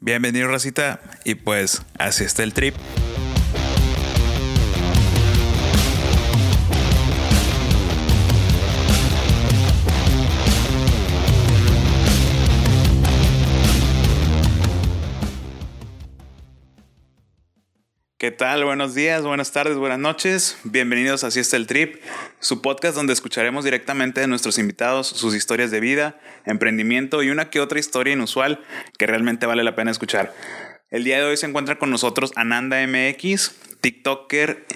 Bienvenido, Racita. Y pues, así está el trip. ¿Qué tal? Buenos días, buenas tardes, buenas noches. Bienvenidos a Así está el Trip, su podcast donde escucharemos directamente de nuestros invitados sus historias de vida, emprendimiento y una que otra historia inusual que realmente vale la pena escuchar. El día de hoy se encuentra con nosotros Ananda MX, TikToker,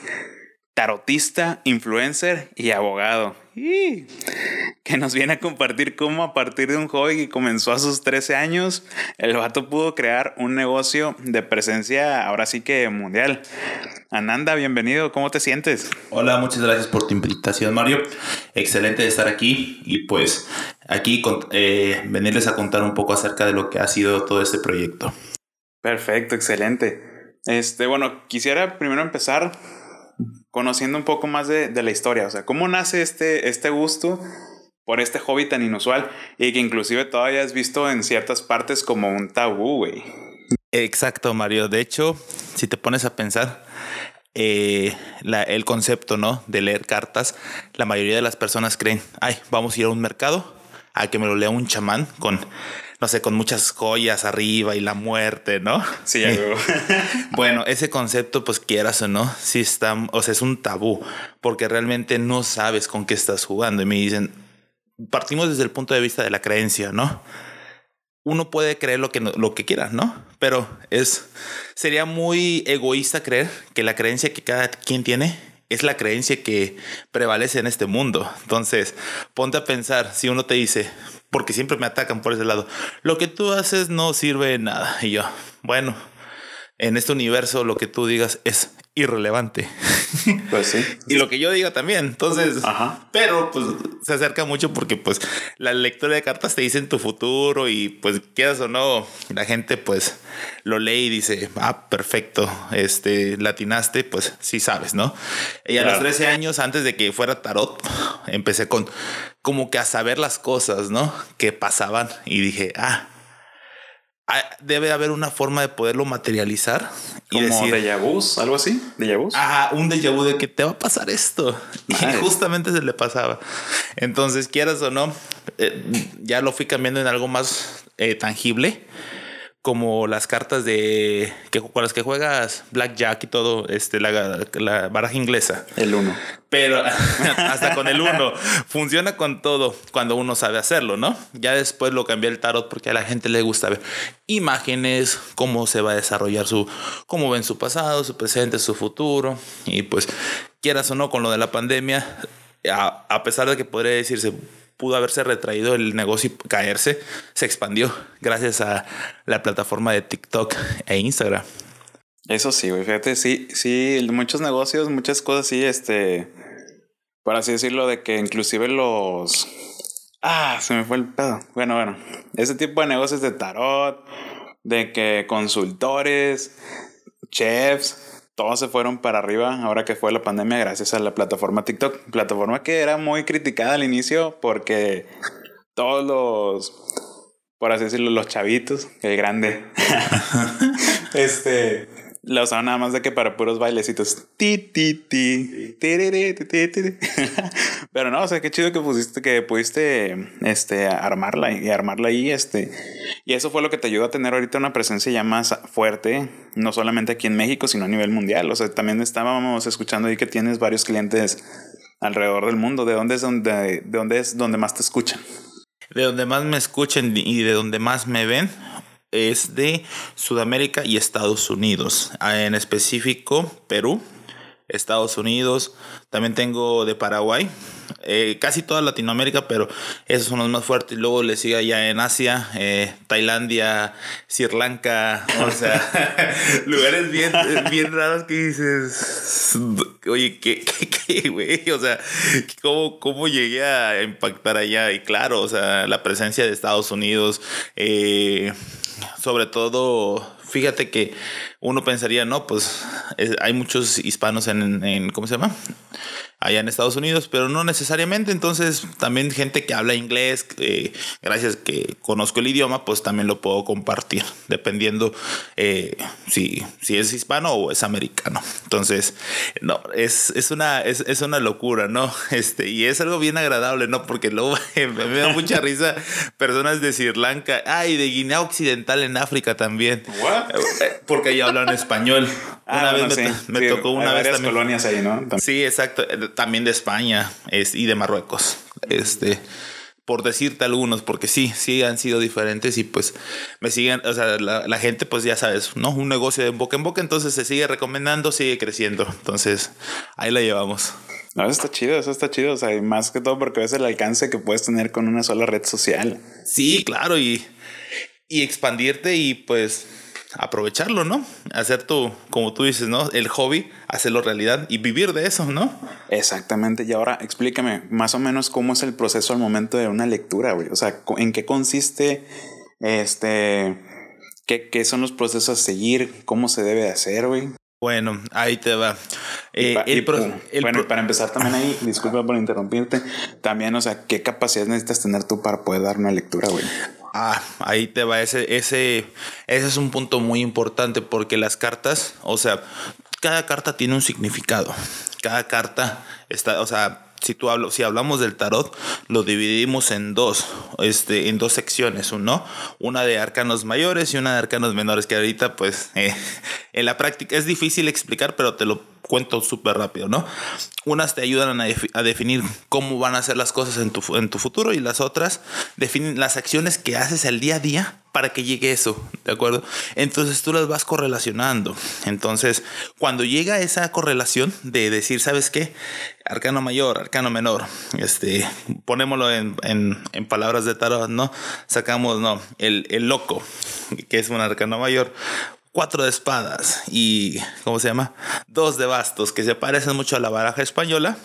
tarotista, influencer y abogado. Que nos viene a compartir cómo a partir de un hobby que comenzó a sus 13 años, el vato pudo crear un negocio de presencia ahora sí que mundial. Ananda, bienvenido, ¿cómo te sientes? Hola, muchas gracias por tu invitación, Mario. Excelente de estar aquí y pues aquí eh, venirles a contar un poco acerca de lo que ha sido todo este proyecto. Perfecto, excelente. Este, bueno, quisiera primero empezar conociendo un poco más de, de, la historia. O sea, ¿cómo nace este, este gusto por este hobby tan inusual y que inclusive todavía has visto en ciertas partes como un tabú, güey? Exacto, Mario. De hecho, si te pones a pensar, eh, la, el concepto, ¿no? De leer cartas, la mayoría de las personas creen, ay, vamos a ir a un mercado a que me lo lea un chamán con no sé, con muchas joyas arriba y la muerte, ¿no? Sí, bueno, ese concepto, pues quieras o no, sí está, o sea, es un tabú, porque realmente no sabes con qué estás jugando. Y me dicen, partimos desde el punto de vista de la creencia, ¿no? Uno puede creer lo que, lo que quiera, ¿no? Pero es, sería muy egoísta creer que la creencia que cada quien tiene es la creencia que prevalece en este mundo. Entonces, ponte a pensar, si uno te dice, porque siempre me atacan por ese lado. Lo que tú haces no sirve de nada. Y yo, bueno, en este universo lo que tú digas es irrelevante. Pues sí. y lo que yo diga también. Entonces, Ajá. pero pues se acerca mucho porque pues la lectura de cartas te dice tu futuro y pues quieras o no, la gente pues lo lee y dice, ah, perfecto, este, latinaste, pues sí sabes, ¿no? Y a los 13 años, antes de que fuera tarot, empecé con como que a saber las cosas, ¿no? Que pasaban y dije, Ah, debe haber una forma de poderlo materializar. Y Como decir, déjà vu, algo así, déjà vu. Ajá, un déjà vu de que te va a pasar esto. Y justamente se le pasaba. Entonces, quieras o no, eh, ya lo fui cambiando en algo más eh, tangible como las cartas de que con las que juegas blackjack y todo, este la, la baraja inglesa. El uno. Pero hasta con el uno funciona con todo cuando uno sabe hacerlo, ¿no? Ya después lo cambié el tarot porque a la gente le gusta ver imágenes, cómo se va a desarrollar su cómo ven su pasado, su presente, su futuro y pues quieras o no con lo de la pandemia a, a pesar de que podría decirse pudo haberse retraído el negocio y caerse, se expandió gracias a la plataforma de TikTok e Instagram. Eso sí, güey, fíjate, sí, sí, muchos negocios, muchas cosas sí, este, por así decirlo, de que inclusive los... Ah, se me fue el pedo. Bueno, bueno, ese tipo de negocios de tarot, de que consultores, chefs, todos se fueron para arriba ahora que fue la pandemia gracias a la plataforma TikTok. Plataforma que era muy criticada al inicio porque todos los, por así decirlo, los chavitos, el grande, este, la usaban nada más de que para puros bailecitos. Ti, ti, ti, Pero no, o sea, qué chido que pusiste, que pudiste, este, armarla y armarla ahí, este. Y eso fue lo que te ayudó a tener ahorita una presencia ya más fuerte, no solamente aquí en México, sino a nivel mundial. O sea, también estábamos escuchando ahí que tienes varios clientes alrededor del mundo. ¿De dónde es donde, de dónde es donde más te escuchan? De donde más me escuchan y de donde más me ven es de Sudamérica y Estados Unidos. Ah, en específico, Perú, Estados Unidos. También tengo de Paraguay. Eh, casi toda Latinoamérica, pero esos son los más fuertes. Luego le sigue allá en Asia, eh, Tailandia, Sri Lanka, o sea, lugares bien, bien raros que dices, oye, ¿qué, qué, güey? O sea, ¿cómo, ¿cómo llegué a impactar allá? Y claro, o sea, la presencia de Estados Unidos, eh, sobre todo, fíjate que uno pensaría, no, pues hay muchos hispanos en, ¿cómo se llama? Allá en Estados Unidos, pero no necesariamente. Entonces, también gente que habla inglés, eh, gracias que conozco el idioma, pues también lo puedo compartir, dependiendo eh, si, si es hispano o es americano. Entonces, no, es, es, una, es, es, una locura, ¿no? Este, y es algo bien agradable, ¿no? Porque luego me da mucha risa personas de Sri Lanka, ah, y de Guinea Occidental en África también. Eh, porque ahí hablan español. Ah, una vez me, tocó una vez también. colonias ahí, ¿no? Sí, exacto. También de España es, y de Marruecos. Este por decirte algunos, porque sí, sí han sido diferentes y pues me siguen, o sea, la, gente pues ya sabes, ¿no? Un negocio de boca en boca, entonces se sigue recomendando, sigue creciendo. Entonces, ahí la llevamos. No, eso está chido, eso está chido, o sea, más que todo porque ves el alcance que puedes tener con una sola red social. Sí, claro, y, y expandirte y pues aprovecharlo, ¿no? Hacer tu, como tú dices, ¿no? El hobby, hacerlo realidad y vivir de eso, ¿no? Exactamente. Y ahora explícame más o menos cómo es el proceso al momento de una lectura, güey. O sea, ¿en qué consiste este... ¿Qué, qué son los procesos a seguir? ¿Cómo se debe hacer, güey? Bueno, ahí te va. Eh, bueno, para empezar también ahí, disculpa por interrumpirte, también, o sea, ¿qué capacidad necesitas tener tú para poder dar una lectura, güey? Ah, ahí te va. Ese, ese, ese es un punto muy importante porque las cartas, o sea, cada carta tiene un significado. Cada carta está, o sea, si tú hablo, si hablamos del tarot, lo dividimos en dos, este, en dos secciones, uno, una de arcanos mayores y una de arcanos menores, que ahorita, pues, eh, en la práctica es difícil explicar, pero te lo cuento súper rápido, ¿no? Unas te ayudan a, definir cómo van a ser las cosas en tu, en tu futuro y las otras definen las acciones que haces el día a día para que llegue eso, ¿de acuerdo? Entonces tú las vas correlacionando. Entonces, cuando llega esa correlación de decir, ¿sabes qué? Arcano mayor, arcano menor, este, ponémoslo en, en, palabras de tarot, ¿no? Sacamos, no, el, el loco, que es un arcano mayor, cuatro de espadas y, ¿cómo se llama? Dos de bastos, que se parecen mucho a la baraja española.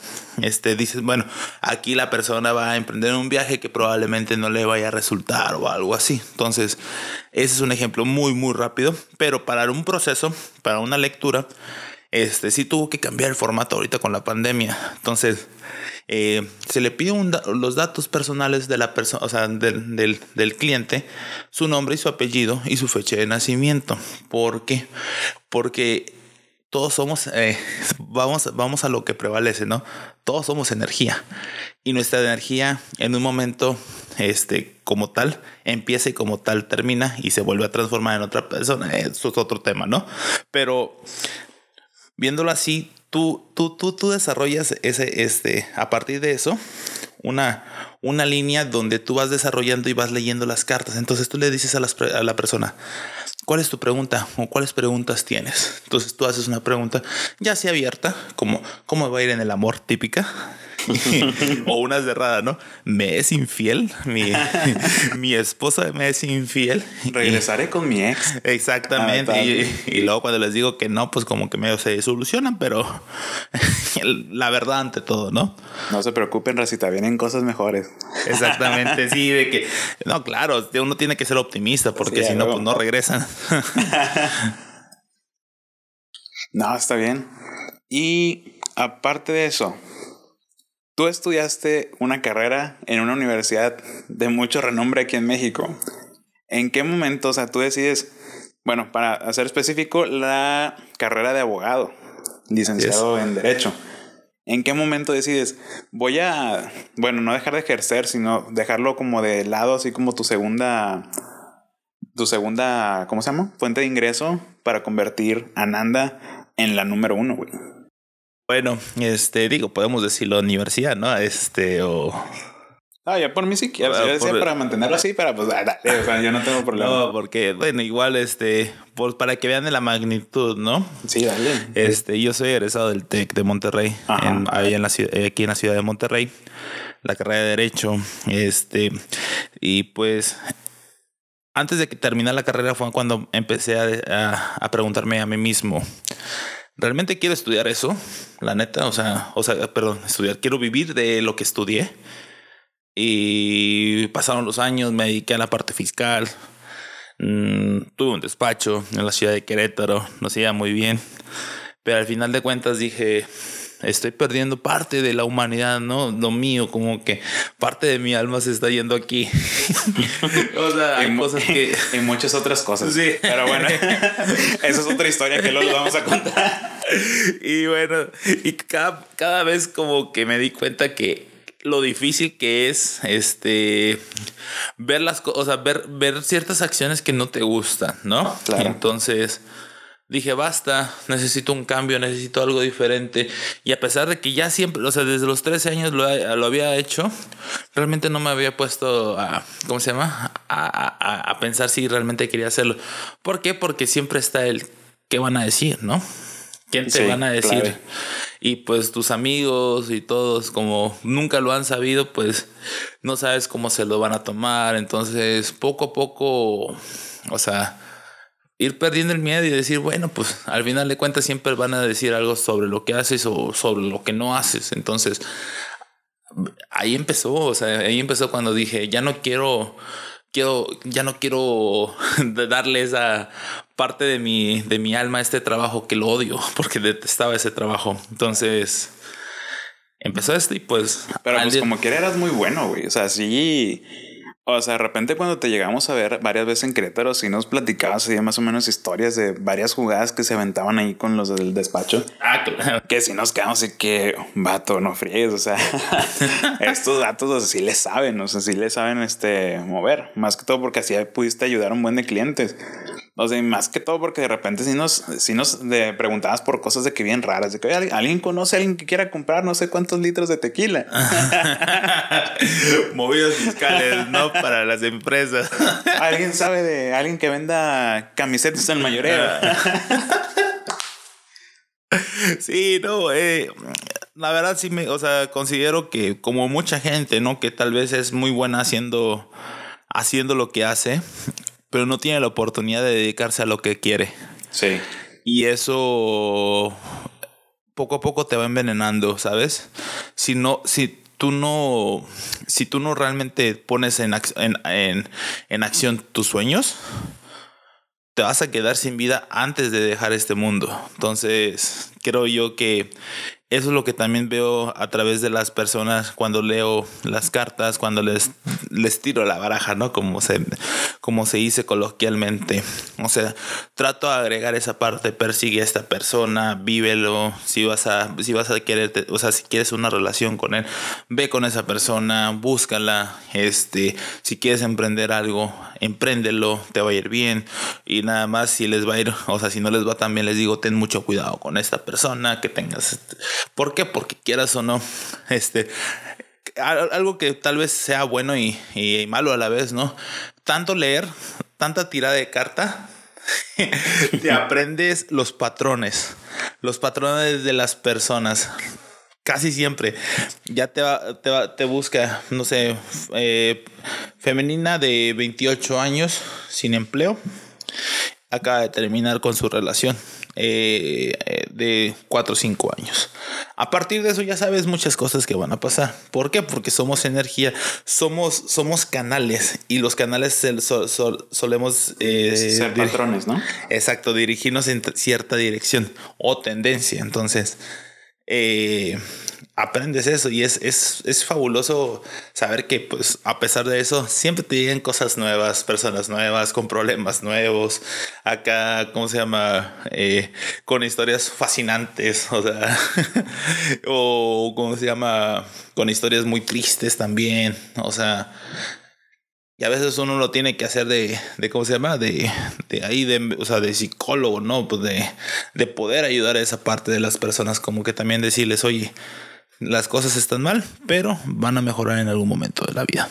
Este, dices, bueno, aquí la persona va a emprender un viaje que probablemente no le vaya a resultar o algo así. Entonces, ese es un ejemplo muy, muy rápido, pero para un proceso, para una lectura, este, sí tuvo que cambiar el formato ahorita con la pandemia. Entonces, eh, se le pide los datos personales de la persona, o sea, del, del, cliente, su nombre y su apellido y su fecha de nacimiento. ¿Por qué? Porque todos somos, eh, vamos, vamos a lo que prevalece, ¿no? Todos somos energía. Y nuestra energía en un momento, este, como tal, empieza y como tal termina y se vuelve a transformar en otra persona. Eso es otro tema, ¿no? Pero viéndolo así, tú, tú, tú, tú desarrollas ese, este, a partir de eso, una, una línea donde tú vas desarrollando y vas leyendo las cartas. Entonces tú le dices a, a la persona, ¿cuál es tu pregunta? ¿O cuáles preguntas tienes? Entonces tú haces una pregunta ya sea abierta, como ¿cómo va a ir en el amor típica? o una cerrada, ¿no? Me es infiel, mi, mi esposa me es infiel. Regresaré con mi ex. Exactamente. Ah, y, luego cuando les digo que no, pues como que medio se solucionan, pero la verdad ante todo, ¿no? No se preocupen, Racita, vienen cosas mejores. Exactamente, sí, de que, no, claro, uno tiene que ser optimista porque si no, pues no regresan. no, está bien. Y aparte de eso, Tú estudiaste una carrera en una universidad de mucho renombre aquí en México. ¿En qué momento, o sea, tú decides, bueno, para hacer específico, la carrera de abogado, licenciado en Derecho? ¿En qué momento decides, voy a, bueno, no dejar de ejercer, sino dejarlo como de lado, así como tu segunda, tu segunda, ¿cómo se llama? Fuente de ingreso para convertir a Nanda en la número uno, güey. Bueno, este, digo, podemos decirlo universidad, ¿no? Este, o. Ah, ya por mí sí quiero. Yo decía para mantenerlo así, para pues, o sea, yo no tengo problema. No, porque, bueno, igual, este, pues para que vean de la magnitud, ¿no? Sí, dale. Este, yo soy egresado del TEC de Monterrey, en, ahí en la aquí en la ciudad de Monterrey, la carrera de Derecho, este, y pues antes de que terminara la carrera fue cuando empecé a, a preguntarme a mí mismo, realmente quiero estudiar eso, la neta, o sea, o sea, perdón, estudiar, quiero vivir de lo que estudié. Y pasaron los años, me dediqué a la parte fiscal. Mm, tuve un despacho en la ciudad de Querétaro, nos iba muy bien. Pero al final de cuentas dije, estoy perdiendo parte de la humanidad, ¿no? Lo mío, como que parte de mi alma se está yendo aquí. o sea, hay cosas que... Y muchas otras cosas. Sí. Pero bueno, esa es otra historia que luego vamos a contar. y bueno, y cada, cada vez como que me di cuenta que lo difícil que es este ver las cosas, o sea, ver, ver ciertas acciones que no te gustan, ¿no? Claro. Entonces dije, basta, necesito un cambio, necesito algo diferente. Y a pesar de que ya siempre, o sea, desde los 13 años lo, lo había hecho, realmente no me había puesto a, ¿cómo se llama? A, a, pensar si realmente quería hacerlo. ¿Por qué? Porque siempre está el, ¿qué van a decir, no? ¿Quién te van a decir? Y pues tus amigos y todos, como nunca lo han sabido, pues no sabes cómo se lo van a tomar. Entonces, poco a poco, o sea, ir perdiendo el miedo y decir, bueno, pues al final de cuentas siempre van a decir algo sobre lo que haces o sobre lo que no haces. Entonces, ahí empezó, o sea, ahí empezó cuando dije, ya no quiero, quiero, ya no quiero darle esa parte de mi, de mi alma a este trabajo que lo odio, porque detestaba ese trabajo. Entonces, empezó esto y pues... Pero pues como que eras muy bueno, güey. O sea, sí o sea, de repente cuando te llegamos a ver varias veces en Querétaro, sí nos platicabas así más o menos historias de varias jugadas que se aventaban ahí con los del despacho. Ah, claro. Que si nos quedamos así que, vato, no fríes. O sea, estos datos o sea, sí les saben, o sea, sí les saben este, mover. Más que todo porque así pudiste ayudar a un buen de clientes. O sea, más que todo porque de repente si nos, si nos preguntabas por cosas de que bien raras, de que alguien conoce a alguien que quiera comprar no sé cuántos litros de tequila. Movidos fiscales, no para las empresas. alguien sabe de alguien que venda camisetas en mayoreo. sí, no, eh, la verdad sí me, o sea, considero que como mucha gente, ¿no? Que tal vez es muy buena haciendo, haciendo lo que hace pero no tiene la oportunidad de dedicarse a lo que quiere. Sí. Y eso poco a poco te va envenenando, ¿sabes? Si no, si tú no, si tú no realmente pones en, en, en acción tus sueños, te vas a quedar sin vida antes de dejar este mundo. Entonces, creo yo que eso es lo que también veo a través de las personas cuando leo las cartas, cuando les, les tiro la baraja, ¿no? Como se, como se dice coloquialmente. O sea, trato de agregar esa parte, persigue a esta persona, vívelo. Si vas a, si vas a querer, o sea, si quieres una relación con él, ve con esa persona, búscala. Este, si quieres emprender algo, empréndelo, te va a ir bien. Y nada más si les va a ir, o sea, si no les va tan bien, les digo, ten mucho cuidado con esta persona, que tengas ¿Por qué? Porque quieras o no, este, algo que tal vez sea bueno y, malo a la vez, ¿no? Tanto leer, tanta tirada de carta, te aprendes los patrones, los patrones de las personas. Casi siempre. Ya te, va, te, te busca, no sé, eh, femenina de 28 años sin empleo. Acaba de terminar con su relación eh, de 4 o 5 años. A partir de eso ya sabes muchas cosas que van a pasar. ¿Por qué? Porque somos energía, somos, somos canales y los canales solemos eh, ser patrones, ¿no? Exacto, dirigirnos en cierta dirección o tendencia. Entonces, eh, aprendes eso y es, es, es, fabuloso saber que pues a pesar de eso siempre te llegan cosas nuevas, personas nuevas, con problemas nuevos, acá, ¿cómo se llama? Eh, con historias fascinantes, o sea, o ¿cómo se llama? Con historias muy tristes también, o sea, y a veces uno lo tiene que hacer de, de ¿cómo se llama? De, de ahí, de, o sea, de psicólogo, ¿no? Pues de, de poder ayudar a esa parte de las personas, como que también decirles, oye, las cosas están mal, pero van a mejorar en algún momento de la vida.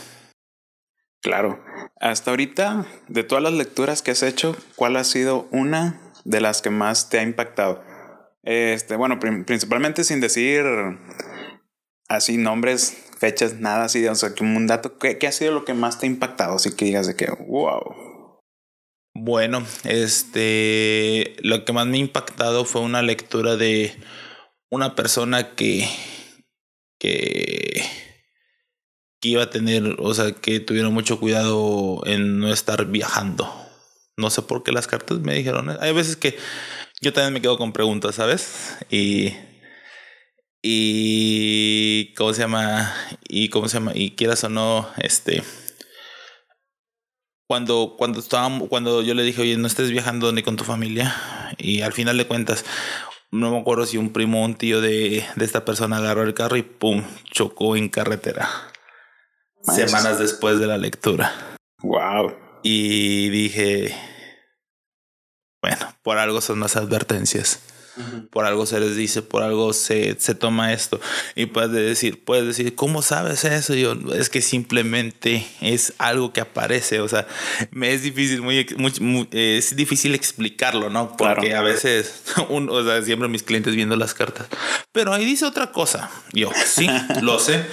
Claro. Hasta ahorita, de todas las lecturas que has hecho, ¿cuál ha sido una de las que más te ha impactado? Este, bueno, principalmente sin decir así nombres, fechas, nada así, o sea, que un dato, ¿qué, ¿qué, ha sido lo que más te ha impactado? Así que digas de que, wow. Bueno, este, lo que más me ha impactado fue una lectura de una persona que que, iba a tener, o sea, que tuviera mucho cuidado en no estar viajando. No sé por qué las cartas me dijeron. Hay veces que yo también me quedo con preguntas, ¿sabes? Y, Y cómo se llama, y cómo se llama, y quieras o no, este cuando, cuando estábamos, cuando yo le dije, oye, no estés viajando ni con tu familia, y al final de cuentas, no me acuerdo si un primo o un tío de, de, esta persona agarró el carro y pum, chocó en carretera. Semanas después de la lectura. Wow. Y dije, bueno, por algo son las advertencias. Por algo se les dice, por algo se, se toma esto. Y puedes decir, puedes decir, ¿cómo sabes eso? Yo, es que simplemente es algo que aparece. O sea, me es difícil, muy, muy, es difícil explicarlo, ¿no? Porque a veces, un, o sea, siempre mis clientes viendo las cartas. Pero ahí dice otra cosa. Yo, sí, lo sé.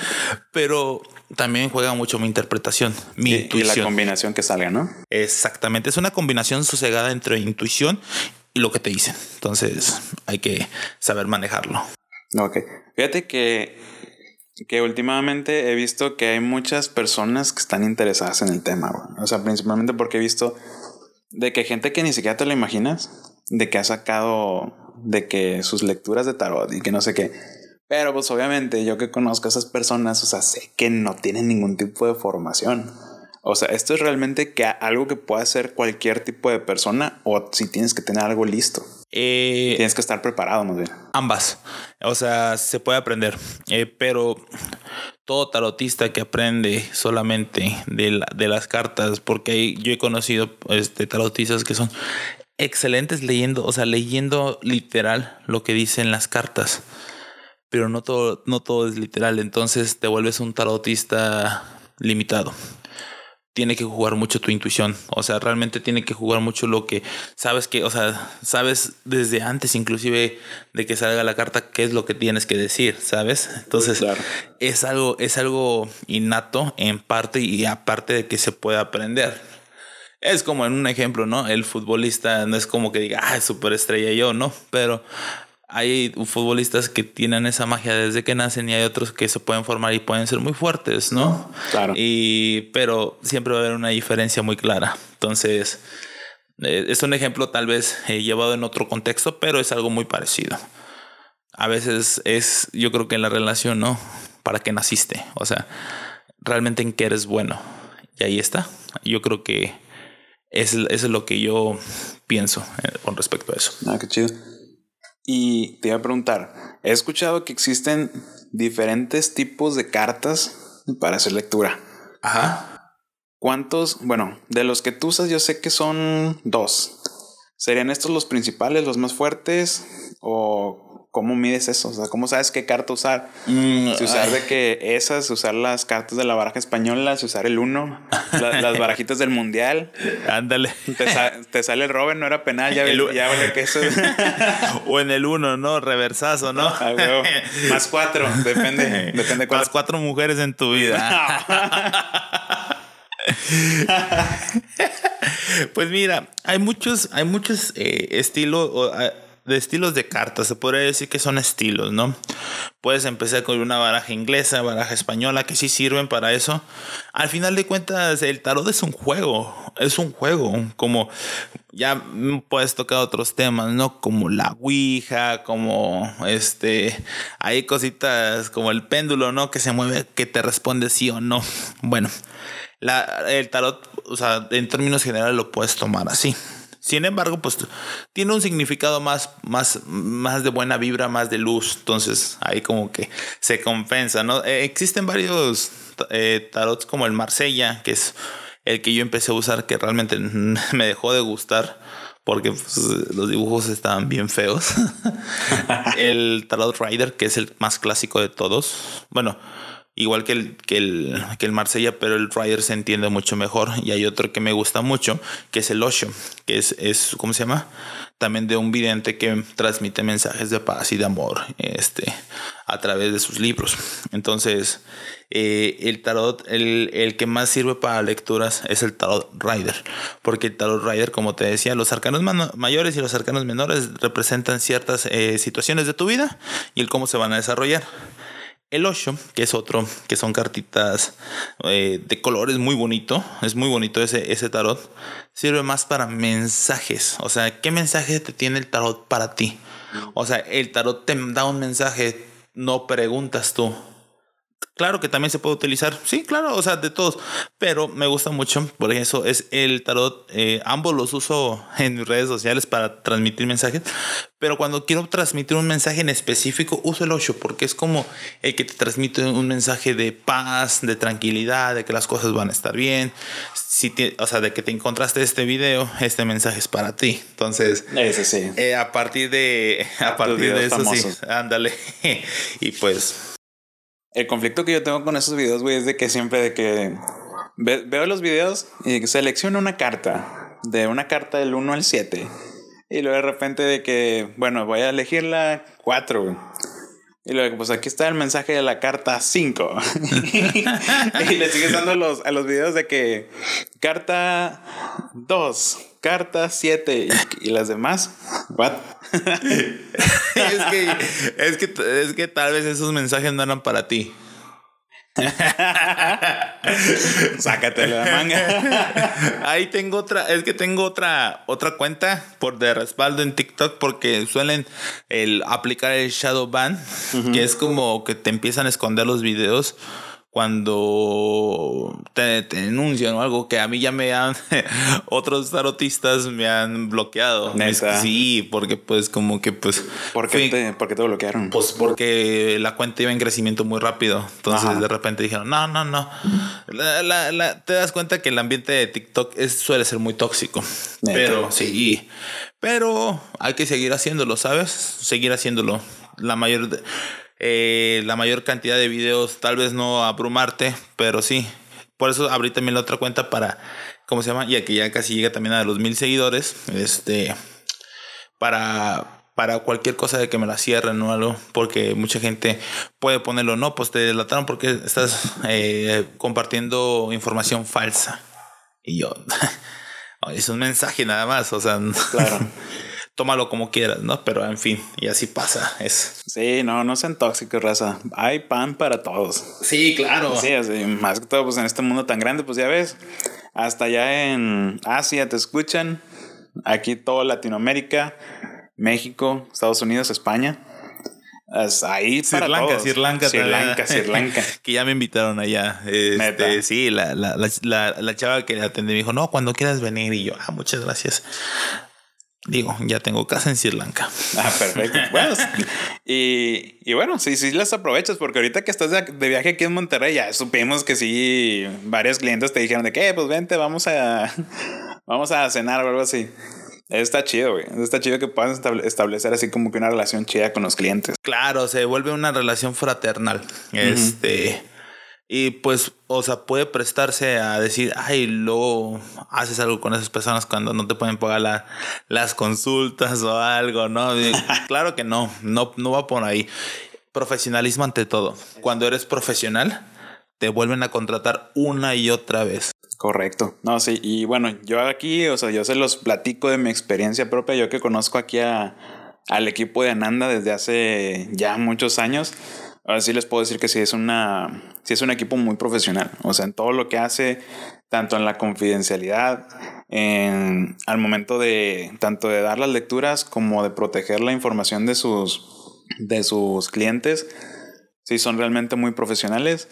Pero también juega mucho mi interpretación, mi y, intuición. Y la combinación que salga, ¿no? Exactamente. Es una combinación sosegada entre intuición lo que te dicen. Entonces hay que saber manejarlo. Ok. Fíjate que, que últimamente he visto que hay muchas personas que están interesadas en el tema. O sea, principalmente porque he visto de que gente que ni siquiera te lo imaginas, de que ha sacado de que sus lecturas de tarot y que no sé qué. Pero pues obviamente yo que conozco a esas personas, o sea, sé que no tienen ningún tipo de formación. O sea, esto es realmente que algo que pueda hacer cualquier tipo de persona o si tienes que tener algo listo. Eh, tienes que estar preparado, más bien. Ambas. O sea, se puede aprender. Eh, pero todo tarotista que aprende solamente de, la, de las cartas, porque yo he conocido este, tarotistas que son excelentes leyendo, o sea, leyendo literal lo que dicen las cartas. Pero no todo, no todo es literal. Entonces te vuelves un tarotista limitado tiene que jugar mucho tu intuición. O sea, realmente tiene que jugar mucho lo que sabes que, o sea, sabes desde antes inclusive de que salga la carta qué es lo que tienes que decir, ¿sabes? Entonces, claro. es algo es algo innato en parte y aparte de que se puede aprender. Es como en un ejemplo, ¿no? El futbolista no es como que diga, ah, superestrella yo, ¿no? Pero hay futbolistas que tienen esa magia desde que nacen y hay otros que se pueden formar y pueden ser muy fuertes, ¿no? Claro. Y, pero siempre va a haber una diferencia muy clara. Entonces, eh, es un ejemplo tal vez eh, llevado en otro contexto, pero es algo muy parecido. A veces es, yo creo que en la relación, ¿no? ¿Para qué naciste? O sea, realmente en qué eres bueno. Y ahí está. Yo creo que es, es lo que yo pienso eh, con respecto a eso. Ah, qué chido. Y te iba a preguntar, he escuchado que existen diferentes tipos de cartas para hacer lectura. Ajá. ¿Cuántos? Bueno, de los que tú usas yo sé que son dos. ¿Serían estos los principales, los más fuertes? ¿O ¿cómo mides eso? O sea, ¿cómo sabes qué carta usar? Mm, si usar de que esas, usar las cartas de la baraja española, si usar el uno, las barajitas del mundial. Ándale. Te, sa te, sale el Robin, no era penal, ya, el, ya vale que eso. o en el uno, ¿no? Reversazo, ¿no? Ah, Más cuatro, depende, depende cuál. Más cuatro mujeres en tu vida. pues mira, hay muchos, hay muchos eh, estilos de estilos de cartas, se podría decir que son estilos, ¿no? Puedes empezar con una baraja inglesa, baraja española, que sí sirven para eso. Al final de cuentas, el tarot es un juego, es un juego, como ya puedes tocar otros temas, ¿no? Como la Ouija, como este, hay cositas como el péndulo, ¿no? Que se mueve, que te responde sí o no. Bueno, el tarot, o sea, en términos generales lo puedes tomar así. Sin embargo, pues tiene un significado más, más, más de buena vibra, más de luz. Entonces ahí como que se compensa, ¿no? Eh, existen varios eh, tarots como el Marsella, que es el que yo empecé a usar, que realmente me dejó de gustar porque pues, los dibujos estaban bien feos. el Tarot Rider, que es el más clásico de todos. Bueno, igual que el, que el, que el Marsella, pero el Rider se entiende mucho mejor. Y hay otro que me gusta mucho, que es el Osho, que es, es ¿cómo se llama? También de un vidente que transmite mensajes de paz y de amor este, a través de sus libros. Entonces, eh, el tarot, el, el, que más sirve para lecturas es el tarot rider, porque el tarot rider, como te decía, los arcanos mayores y los arcanos menores representan ciertas eh, situaciones de tu vida y el cómo se van a desarrollar. El Osho, que es otro, que son cartitas eh, de colores muy bonito, es muy bonito ese, ese tarot, sirve más para mensajes. O sea, ¿qué mensaje te tiene el tarot para ti? O sea, el tarot te da un mensaje no preguntas tú. Claro que también se puede utilizar, sí, claro, o sea, de todos, pero me gusta mucho, por eso es el tarot, eh, ambos los uso en mis redes sociales para transmitir mensajes, pero cuando quiero transmitir un mensaje en específico, uso el 8 porque es como el que te transmite un mensaje de paz, de tranquilidad, de que las cosas van a estar bien, si o sea, de que te encontraste este video, este mensaje es para ti, entonces, sí. eh, a partir de, a partir de eso, famosos. sí, ándale, y pues... El conflicto que yo tengo con esos videos, güey, es de que siempre de que ve- veo los videos y selecciono una carta, de una carta del 1 al 7. Y luego de repente de que, bueno, voy a elegir la 4, güey. Y luego, pues aquí está el mensaje de la carta 5. y le sigues dando los, a los videos de que carta 2, carta 7 y, y las demás. What? es, que, es, que, es que tal vez esos mensajes no eran para ti. Sácate la manga. Ahí tengo otra, es que tengo otra, otra cuenta por de respaldo en TikTok porque suelen el, aplicar el shadow ban, que es como que te empiezan a esconder los videos cuando te, te denuncian o algo que a mí ya me han otros tarotistas me han bloqueado. ¿Neta? Sí, porque pues como que pues ¿Por qué, fui- te, por qué te bloquearon? Pues porque la cuenta iba en crecimiento muy rápido. Entonces Ajá. de repente dijeron, no, no, no. La- la- la- te das cuenta que el ambiente de TikTok es, suele ser muy tóxico. Neta. Pero sí. Pero hay que seguir haciéndolo, ¿sabes? Seguir haciéndolo. La mayor, de- eh, la mayor cantidad de videos, tal vez no abrumarte, pero sí. Por eso abrí también la otra cuenta para, ¿cómo se llama? Ya que ya casi llega también a los mil seguidores. Este, para, para cualquier cosa de que me la cierren o algo, porque mucha gente puede ponerlo, no, pues te delataron porque estás eh, compartiendo información falsa. Y yo, es un mensaje nada más, o sea, Claro. Tómalo como quieras, ¿no? Pero en fin, y así pasa. Es... Sí, no, no sean tóxicos, raza. Hay pan para todos. Sí, claro. Sí, así, más que todo, pues en este mundo tan grande, pues ya ves, hasta allá en Asia te escuchan, aquí todo Latinoamérica, México, Estados Unidos, España. Es ahí Sri Lanka, todos. Sri Lanka, Sri. Lanka, Sri Lanka. que ya me invitaron allá. Este, Neta. sí, la, la, la, la, la chava que atendí me dijo, no, cuando quieras venir. Y yo, ah, muchas gracias. Digo, ya tengo casa en Sri Lanka. Ah, perfecto. Bueno, y, y bueno, sí, sí las aprovechas, porque ahorita que estás de, viaje aquí en Monterrey, ya supimos que sí, varios clientes te dijeron de que, pues vente, vamos a, vamos a cenar o algo así. Está chido, güey. Está chido que puedas estable- establecer así como que una relación chida con los clientes. Claro, se vuelve una relación fraternal. Este. Y pues, o sea, puede prestarse a decir, ay, luego haces algo con esas personas cuando no te pueden pagar la- las consultas o algo, ¿no? Y claro que no, no, no va por ahí. Profesionalismo ante todo. Cuando eres profesional, te vuelven a contratar una y otra vez. Correcto. No, sí. Y bueno, yo aquí, o sea, yo se los platico de mi experiencia propia. Yo que conozco aquí a, al equipo de Ananda desde hace ya muchos años. Ahora sí les puedo decir que sí es una, sí es un equipo muy profesional. O sea, en todo lo que hace, tanto en la confidencialidad, en, al momento de tanto de dar las lecturas como de proteger la información de sus, de sus clientes. Sí, son realmente muy profesionales.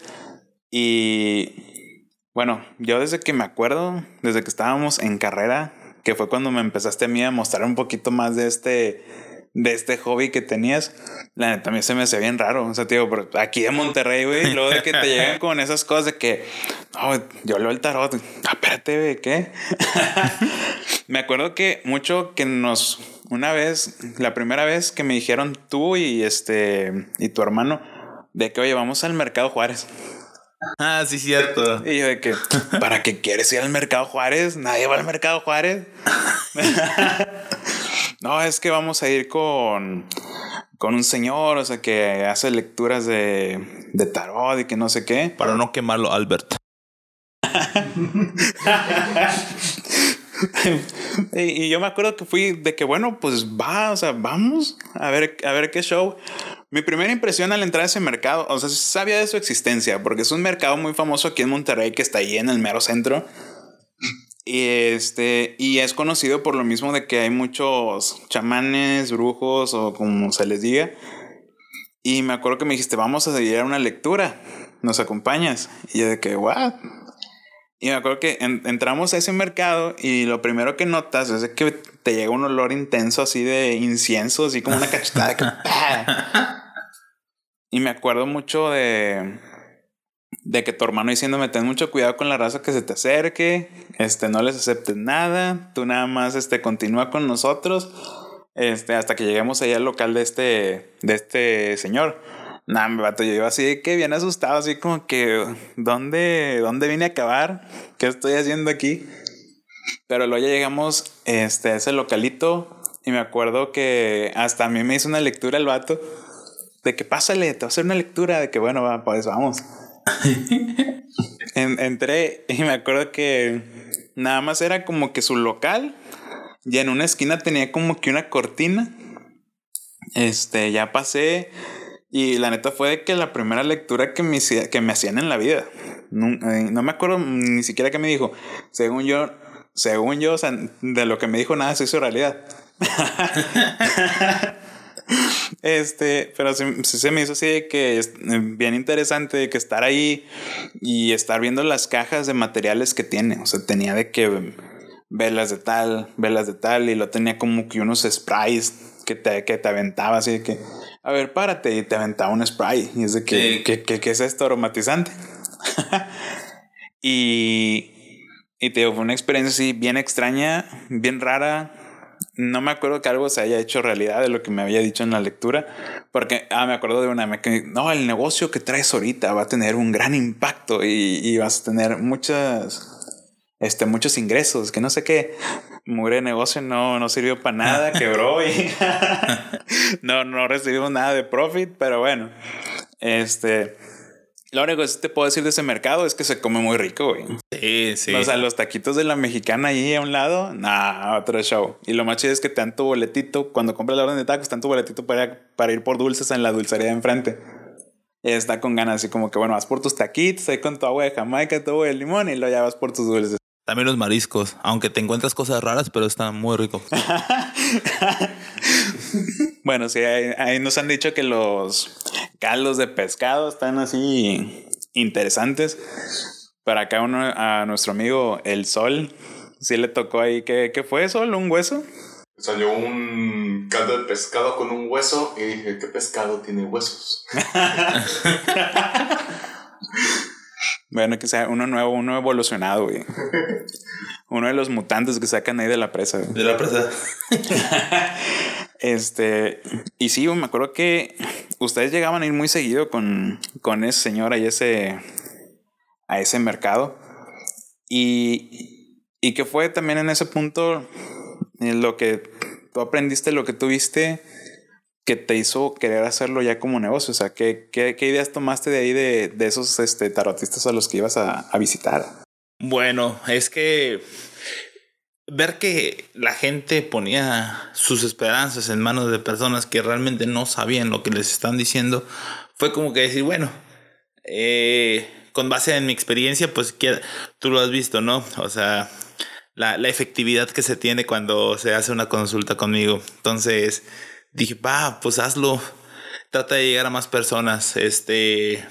Y bueno, yo desde que me acuerdo, desde que estábamos en carrera, que fue cuando me empezaste a mí a mostrar un poquito más de este, de este hobby que tenías, la neta a mí se me hace bien raro. O sea, tío, pero aquí en Monterrey, güey, luego de que te llegan con esas cosas de que, no, yo leo el tarot, ah, espérate, güey, ¿qué? me acuerdo que mucho que nos, una vez, la primera vez que me dijeron tú y este, y tu hermano, de que, oye, vamos al Mercado Juárez. Ah, sí, cierto. Y yo de que, ¿para qué quieres ir al Mercado Juárez? Nadie va al Mercado Juárez. no, es que vamos a ir con, con un señor, o sea, que hace lecturas de, de tarot y que no sé qué. Para no quemarlo, Albert. y, y yo me acuerdo que fui de que, bueno, pues va, o sea, vamos a ver, a ver qué show. Mi primera impresión al entrar a ese mercado, o sea, sabía de su existencia, porque es un mercado muy famoso aquí en Monterrey que está ahí en el mero centro. Y este, y es conocido por lo mismo de que hay muchos chamanes, brujos o como se les diga. Y me acuerdo que me dijiste, vamos a seguir a una lectura, ¿nos acompañas? Y yo de que, ¿what? Y me acuerdo que entramos a ese mercado y lo primero que notas es que te llega un olor intenso así de incienso, así como una cachetada. que, y me acuerdo mucho de, de que tu hermano diciéndome, ten mucho cuidado con la raza que se te acerque, este, no les aceptes nada, tú nada más este, continúa con nosotros este, hasta que lleguemos allá al local de este, de este señor. Nah, me vato, yo iba así que bien asustado, así como que, ¿dónde, ¿dónde vine a acabar? ¿Qué estoy haciendo aquí? Pero luego ya llegamos este, a ese localito y me acuerdo que hasta a mí me hizo una lectura el vato de que pásale, te va a hacer una lectura de que bueno, pues vamos. entré y me acuerdo que nada más era como que su local y en una esquina tenía como que una cortina. Este, ya pasé y la neta fue que la primera lectura que me, que me hacían en la vida. No, eh, no, me acuerdo ni siquiera qué me dijo. Según yo, según yo, o sea, de lo que me dijo nada se hizo realidad. este, pero sí, se me hizo así de que es eh, bien interesante de que estar ahí y estar viendo las cajas de materiales que tiene. O sea, tenía de que velas de tal, velas de tal, y lo tenía como que unos sprays que te, que te aventaba así de que a ver, párate, y te aventaba un spray. Y es de que, ¿qué, es esto aromatizante? y, y te digo, fue una experiencia así bien extraña, bien rara. No me acuerdo que algo se haya hecho realidad de lo que me había dicho en la lectura, porque, ah, me acuerdo de una, que, no, el negocio que traes ahorita va a tener un gran impacto y, y vas a tener muchas, este, muchos ingresos, que no sé qué. Mure negocio no, no sirvió para nada, quebró y no, no recibimos nada de profit, pero bueno, este, lo único que te puedo decir de ese mercado es que se come muy rico, güey. Sí, sí. O sea, los taquitos de la mexicana ahí a un lado, nah, otro show. Y lo más chido es que te dan tu boletito, cuando compras la orden de tacos, te dan tu boletito para, para ir por dulces en la dulcería de enfrente. Y está con ganas, así como que, bueno, vas por tus taquitos ahí con tu agua de Jamaica, tu agua de limón y luego ya vas por tus dulces. También los mariscos, aunque te encuentras cosas raras, pero están muy ricos. bueno, sí, ahí, nos han dicho que los caldos de pescado están así interesantes. Para acá uno, a nuestro amigo El Sol, sí le tocó ahí, ¿qué, qué fue Sol? ¿Un hueso? Salió un caldo de pescado con un hueso y dije, ¿qué pescado tiene huesos? Bueno, que sea uno nuevo, uno evolucionado, güey. Uno de los mutantes que sacan ahí de la presa. De la presa. Este, y sí, me acuerdo que ustedes llegaban a ir muy seguido con, con ese señor ahí ese, a ese mercado. Y, y que fue también en ese punto lo que tú aprendiste, lo que tuviste que te hizo querer hacerlo ya como negocio? O sea, ¿qué, qué, qué ideas tomaste de ahí de, de esos este, tarotistas a los que ibas a, a, visitar? Bueno, es que ver que la gente ponía sus esperanzas en manos de personas que realmente no sabían lo que les están diciendo, fue como que decir, bueno, eh, con base en mi experiencia, pues tú lo has visto, ¿no? O sea, la, la efectividad que se tiene cuando se hace una consulta conmigo. Entonces, dije, va, pues hazlo. Trata de llegar a más personas. Este.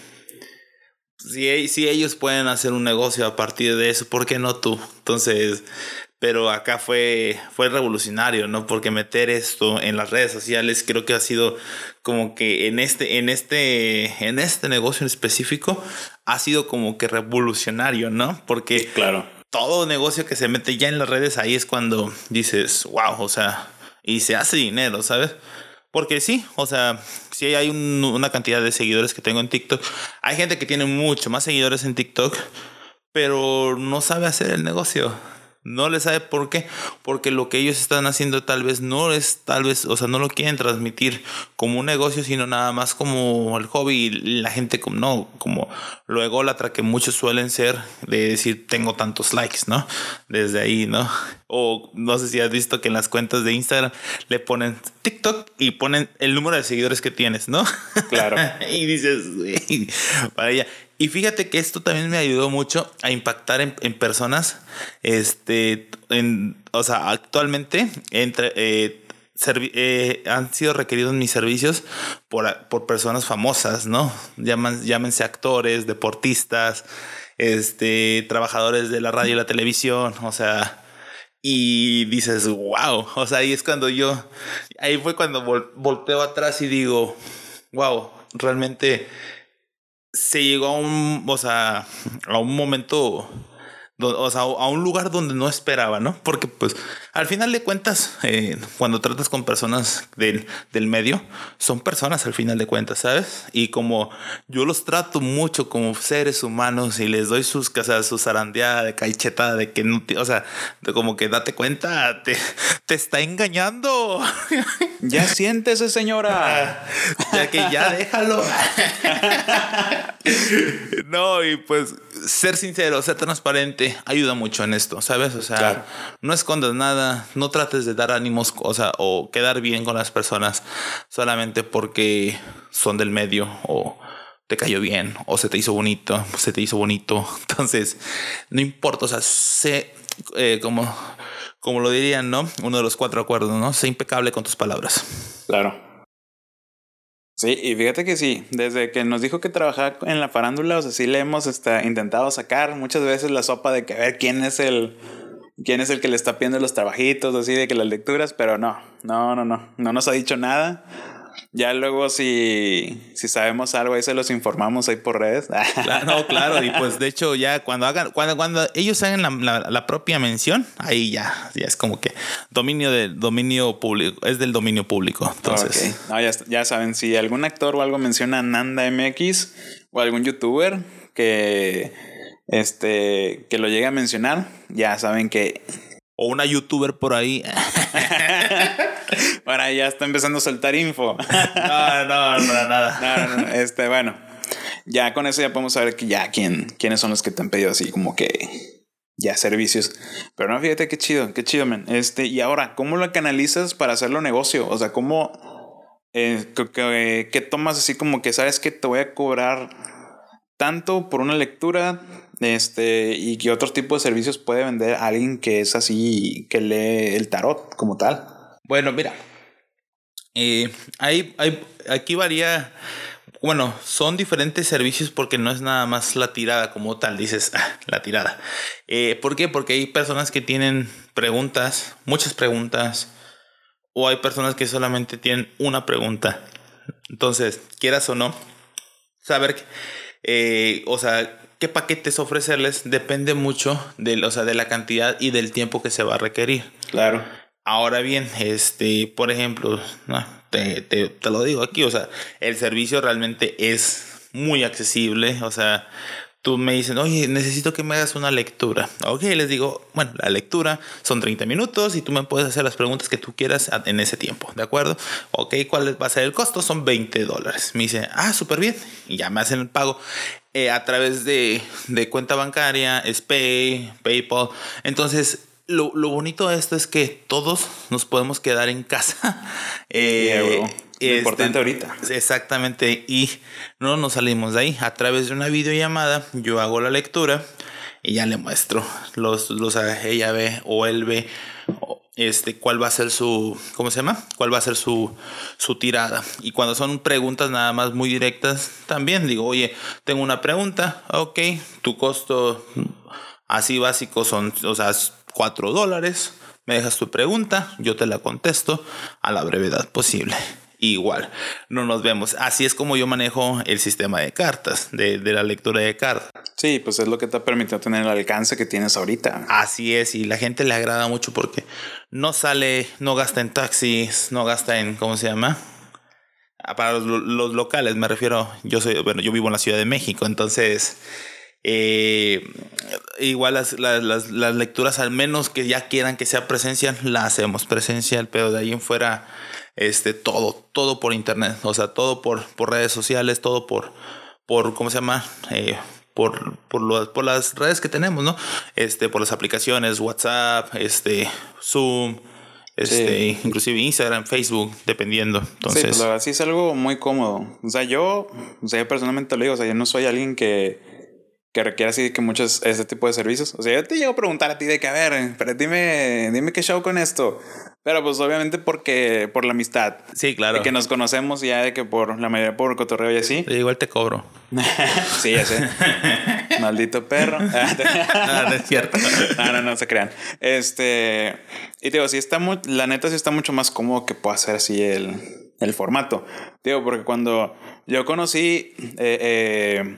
Si, si ellos pueden hacer un negocio a partir de eso, ¿por qué no tú? Entonces, pero acá fue, fue revolucionario, ¿no? Porque meter esto en las redes sociales creo que ha sido como que en este, en este, en este negocio en específico ha sido como que revolucionario, ¿no? Porque claro. todo negocio que se mete ya en las redes ahí es cuando dices, wow, o sea, y se hace dinero, ¿sabes? Porque sí, o sea, si hay una cantidad de seguidores que tengo en TikTok. Hay gente que tiene mucho más seguidores en TikTok, pero no sabe hacer el negocio. No le sabe por qué. Porque lo que ellos están haciendo tal vez no es, tal vez, o sea, no lo quieren transmitir como un negocio, sino nada más como el hobby. Y la gente como, no, como lo ególatra que muchos suelen ser de decir, tengo tantos likes, ¿no? Desde ahí, ¿no? O no sé si has visto que en las cuentas de Instagram le ponen TikTok y ponen el número de seguidores que tienes, ¿no? Claro. y dices, para ella. Y fíjate que esto también me ayudó mucho a impactar en, personas. Este, en, o sea, actualmente entre, eh, eh, han sido requeridos mis servicios por, por personas famosas, ¿no? Llaman, llámense actores, deportistas, este, trabajadores de la radio y la televisión, o sea, y dices, wow, o sea, ahí es cuando yo, ahí fue cuando volteo atrás y digo, wow, realmente se llegó a un, o sea, a un momento o sea, a un lugar donde no esperaba, ¿no? Porque pues al final de cuentas, eh, cuando tratas con personas del, del, medio, son personas al final de cuentas, ¿sabes? Y como yo los trato mucho como seres humanos y les doy sus casas, su zarandeada de caichetada de que no, o sea, de como que date cuenta, te, te está engañando. Ya siéntese, señora. ya que ya déjalo. no, y pues ser sincero, ser transparente ayuda mucho en esto, ¿sabes? O sea, no escondas nada, no trates de dar ánimos o, o quedar bien con las personas solamente porque son del medio o te cayó bien o se te hizo bonito, se te hizo bonito. Entonces, no importa, o sea, sé eh, como, como lo dirían, ¿no? Uno de los cuatro acuerdos, ¿no? Sé impecable con tus palabras. Claro. Sí, y fíjate que sí, desde que nos dijo que trabajaba en la farándula, o sea, sí le hemos este, intentado sacar muchas veces la sopa de que ver quién es el quién es el que le está pidiendo los trabajitos, así de que las lecturas, pero no, no, no, no, no nos ha dicho nada. Ya luego si, si sabemos algo ahí se los informamos ahí por redes. Claro, no, claro, y pues de hecho ya cuando hagan, cuando, cuando ellos hagan la, la, propia mención, ahí ya, ya es como que dominio del dominio público, es del dominio público. Entonces, no, ya, ya saben, si algún actor o algo menciona Nanda MX o algún youtuber que este que lo llegue a mencionar, ya saben que o una youtuber por ahí. Ahora ya está empezando a soltar info. no, no, para nada. No, no, este, bueno. Ya con eso ya podemos saber que ya quién, quiénes son los que te han pedido así como que ya servicios. Pero no, fíjate qué chido, qué chido, man. Este, y ahora, ¿cómo lo canalizas para hacerlo negocio? O sea, ¿cómo eh, que, tomas así como que sabes que te voy a cobrar tanto por una lectura, este, y qué otro tipo de servicios puede vender alguien que es así, que lee el tarot como tal. Bueno, mira, eh, hay, hay, aquí varía, bueno, son diferentes servicios porque no es nada más la tirada como tal, dices, ah, la tirada. Eh, ¿Por qué? Porque hay personas que tienen preguntas, muchas preguntas, o hay personas que solamente tienen una pregunta. Entonces, quieras o no, saber, eh, o sea, qué paquetes ofrecerles depende mucho de, o sea, de la cantidad y del tiempo que se va a requerir. Claro. Ahora bien, este, por ejemplo, te, te, te, lo digo aquí, o sea, el servicio realmente es muy accesible, o sea, tú me dicen, oye, necesito que me hagas una lectura. Ok, les digo, bueno, la lectura son 30 minutos y tú me puedes hacer las preguntas que tú quieras en ese tiempo, ¿de acuerdo? Ok, ¿cuál va a ser el costo? Son 20 dólares. Me dice, ah, súper bien. Y ya me hacen el pago. Eh, a través de, de, cuenta bancaria, SPAY, PayPal. Entonces, lo, lo, bonito de esto es que todos nos podemos quedar en casa. Eh, este, importante ahorita. Exactamente. Y no nos salimos de ahí. A través de una videollamada, yo hago la lectura y ya le muestro los, los ella ve o él ve este, cuál va a ser su, ¿cómo se llama? ¿Cuál va a ser su, su tirada? Y cuando son preguntas nada más muy directas, también digo, oye, tengo una pregunta, ok, tu costo así básico son, o sea, 4 dólares, me dejas tu pregunta, yo te la contesto a la brevedad posible igual. No nos vemos. Así es como yo manejo el sistema de cartas, de, la lectura de cartas. Sí, pues es lo que te ha permitido tener el alcance que tienes ahorita. Así es, y la gente le agrada mucho porque no sale, no gasta en taxis, no gasta en, ¿cómo se llama? Ah, para los, locales, me refiero, yo soy, bueno, yo vivo en la Ciudad de México, entonces... Eh, igual las, las, las, lecturas, al menos que ya quieran que sea presencial, la hacemos presencial, pero de ahí en fuera este, todo, todo por internet, o sea, todo por, por redes sociales, todo por, por, ¿cómo se llama? Eh, por, por, por las redes que tenemos, ¿no? Este, por las aplicaciones, WhatsApp, este, Zoom, este, inclusive Instagram, Facebook, dependiendo. Entonces, sí, pues la verdad sí es algo muy cómodo. O sea, yo, o sea, yo personalmente lo digo, o sea, yo no soy alguien que, que requiere así que muchos ese tipo de servicios. O sea, yo te llego a preguntar a ti de que, a ver, pero dime, dime qué show con esto. Pero pues obviamente porque por la amistad. Sí, claro. De que nos conocemos ya de que por la mayoría por cotorreo y así. igual te cobro. sí, ya sé. Maldito perro. no, no es cierto. no, no, no se crean. Este. Y digo, sí está muy. La neta sí está mucho más cómodo que pueda ser así el, el formato. Digo, porque cuando yo conocí eh, eh,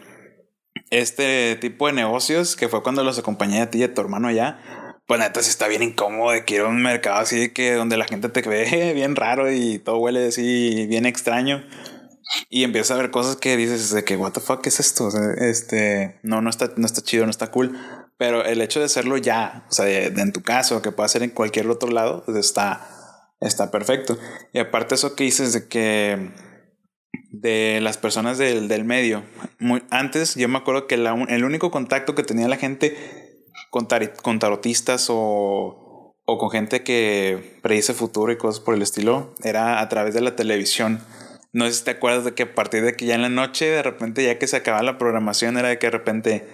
este tipo de negocios, que fue cuando los acompañé a ti y a tu hermano allá pues neta sí está bien incómodo de que ir un mercado así de que donde la gente te ve bien raro y todo huele así bien extraño. Y empiezas a ver cosas que dices de que, what the fuck es esto? este, no, no está, no está chido, no está cool. Pero el hecho de hacerlo ya, o sea, en tu caso, que pueda ser en cualquier otro lado, pues está, está perfecto. Y aparte eso que dices de que de las personas del, del medio, muy, antes yo me acuerdo que el único contacto que tenía la gente con, tarotistas o, o con gente que predice futuro y cosas por el estilo, era a través de la televisión. No sé si te acuerdas de que a partir de que ya en la noche, de repente, ya que se acababa la programación, era de que de repente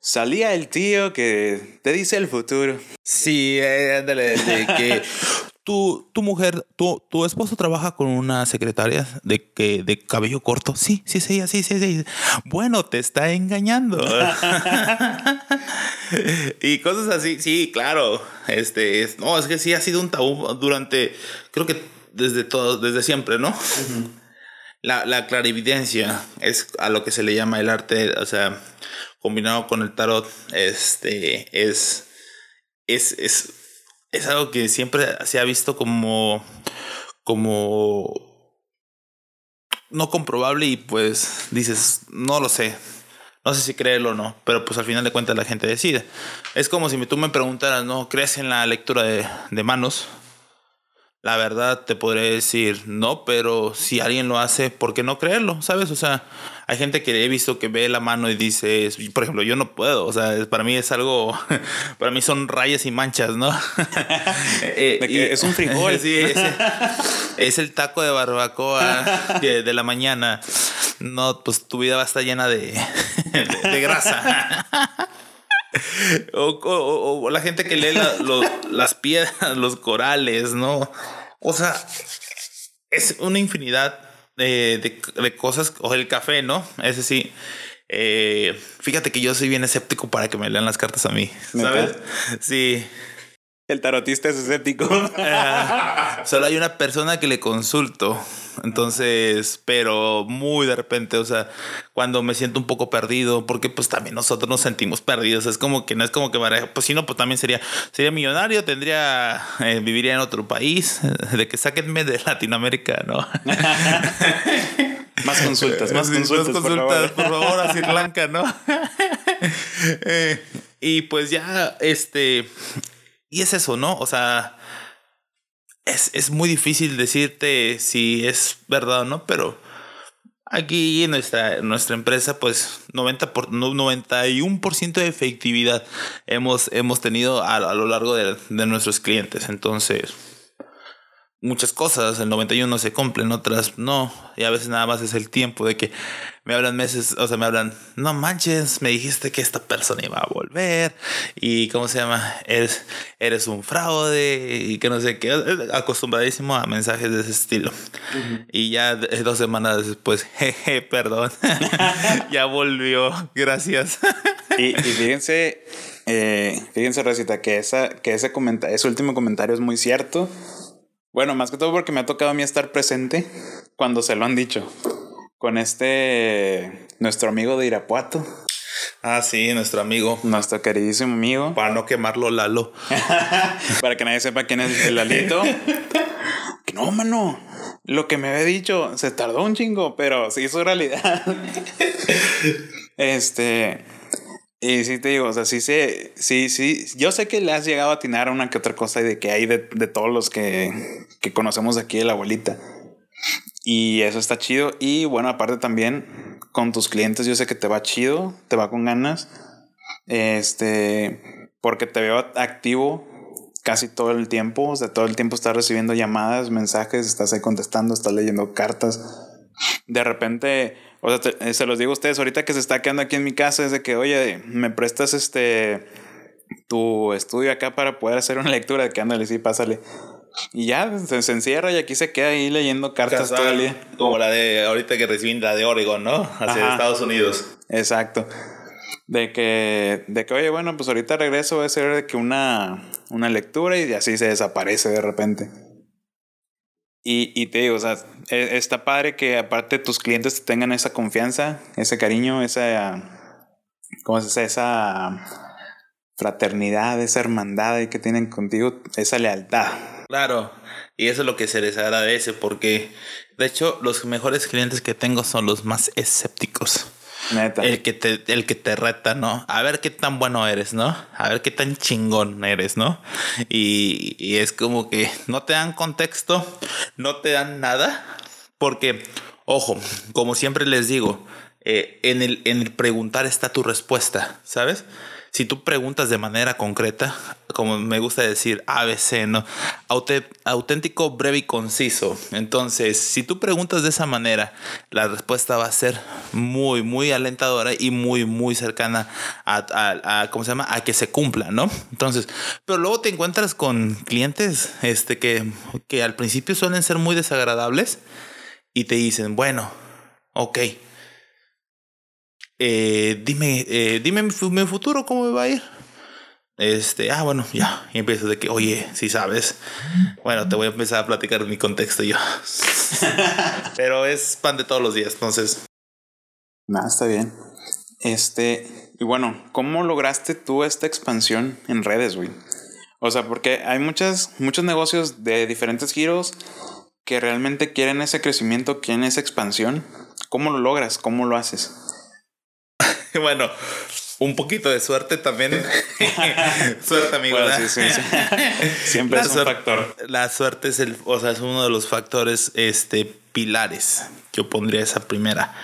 salía el tío que te dice el futuro. Sí, eh, ándale, de que tu, tu mujer, tu, tu esposo trabaja con una secretaria de, que, de cabello corto. Sí, sí, sí, sí, sí, sí. Bueno, te está engañando. y cosas así, sí, claro. Este, es, no, es que sí ha sido un tabú durante, creo que desde todo, desde siempre, ¿no? la, la clarividencia es a lo que se le llama el arte, o sea, combinado con el tarot, este, es, es, es es algo que siempre se ha visto como, como no comprobable y pues dices, no lo sé. No sé si creerlo o no, pero pues al final de cuentas la gente decide. Es como si tú me preguntaras, ¿no? ¿Crees en la lectura de, de manos? La verdad te podría decir no, pero si alguien lo hace, ¿por qué no creerlo? ¿Sabes? O sea, hay gente que he visto que ve la mano y dice, por ejemplo, yo no puedo. O sea, para mí es algo, para mí son rayas y manchas, ¿no? Eh, es un frijol. sí, es, el taco de barbacoa de, la mañana. No, pues tu vida va a estar llena de, de, grasa. O, la gente que lee las piedras, los corales, ¿no? O sea, es una infinidad de, de, cosas, o el café, ¿no? Ese sí. Eh, fíjate que yo soy bien escéptico para que me lean las cartas a mí, ¿sabes? Sí. El tarotista es escéptico. Ah, solo hay una persona que le consulto. Entonces, pero muy de repente, o sea, cuando me siento un poco perdido, porque pues también nosotros nos sentimos perdidos. Es como que no es como que, pues si no, pues también sería, sería millonario, tendría, eh, viviría en otro país, de que sáquenme de Latinoamérica, ¿no? Más consultas, más consultas. Más consultas, por favor, a Sri Lanka, ¿no? Eh, y pues ya, este, y es eso, ¿no? O sea, es, es muy difícil decirte si es verdad o no, pero aquí en nuestra, nuestra empresa, pues 90 por, 91% de efectividad hemos, hemos tenido a, a lo largo de, de nuestros clientes. Entonces, muchas cosas, el 91 se cumplen, otras no, y a veces nada más es el tiempo de que me hablan meses, o sea, me hablan, no manches, me dijiste que esta persona iba a volver, y cómo se llama, eres, eres un fraude, y que no sé qué, acostumbradísimo a mensajes de ese estilo. Y ya dos semanas después, jeje, perdón, ya volvió, gracias. y, fíjense, eh, fíjense, Recita, que, esa, que ese, comentario, ese último comentario es muy cierto. Bueno, más que todo porque me ha tocado a mí estar presente cuando se lo han dicho. Con este, nuestro amigo de Irapuato. Ah, sí, nuestro amigo. Nuestro queridísimo amigo. Para no quemarlo, Lalo. Para que nadie sepa quién es el Lalito. que no, mano. Lo que me había dicho se tardó un chingo, pero se hizo realidad. este. Y sí te digo, o sea, sí sé, sí, sí, yo sé que le has llegado a atinar una que otra cosa y de que hay de, todos los que, que conocemos aquí de la abuelita. Y eso está chido. Y bueno, aparte también con tus clientes, yo sé que te va chido, te va con ganas. Este, porque te veo activo casi todo el tiempo. O sea, todo el tiempo estás recibiendo llamadas, mensajes, estás ahí contestando, estás leyendo cartas. De repente o sea, eh, se los digo a ustedes ahorita que se está quedando aquí en mi casa, es de que, oye, me prestas este tu estudio acá para poder hacer una lectura de que ándale, sí, pásale. Y ya se, se encierra y aquí se queda ahí leyendo cartas todo el día. Como la de ahorita que recibí la de Oregon, ¿no? Hacia Ajá. Estados Unidos. Exacto. De que, de que, oye, bueno, pues ahorita regreso, voy a hacer de que una, una lectura y así se desaparece de repente. Y, y te digo, o sea, e- está padre que aparte tus clientes te tengan esa confianza, ese cariño, esa, ¿cómo se dice? Esa fraternidad, esa hermandad que tienen contigo, esa lealtad. Claro, y eso es lo que se les agradece porque, de hecho, los mejores clientes que tengo son los más escépticos. Neta. El que te, el que te reta, ¿no? A ver qué tan bueno eres, ¿no? A ver qué tan chingón eres, ¿no? Y, y es como que no te dan contexto, no te dan nada, porque, ojo, como siempre les digo, eh, en, el, en el preguntar está tu respuesta, ¿sabes? Si tú preguntas de manera concreta, como me gusta decir ABC, ¿no? Auténtico, breve y conciso. Entonces, si tú preguntas de esa manera, la respuesta va a ser muy, muy alentadora y muy, muy cercana a, a- a- ¿cómo se llama? A que se cumpla, ¿no? Entonces, pero luego te encuentras con clientes este, que, que al principio suelen ser muy desagradables y te dicen, bueno, ok, eh, dime, eh, dime mi, mi futuro, ¿cómo me va a ir? Este, ah, bueno, ya. Y empiezo de que, oye, si sabes. Bueno, te voy a empezar a platicar mi contexto yo. Pero es pan de todos los días, entonces. Nada, está bien. Este, y bueno, ¿cómo lograste tú esta expansión en redes, güey? O sea, porque hay muchas, muchos negocios de diferentes giros que realmente quieren ese crecimiento, quieren esa expansión. ¿Cómo lo logras? ¿Cómo lo haces? Bueno, un poquito de suerte también. suerte, amigo. Bueno, sí, sí, sí. Siempre La es un suerte- factor. La suerte es el, o sea, es uno de los factores este, pilares yo pondría esa primera.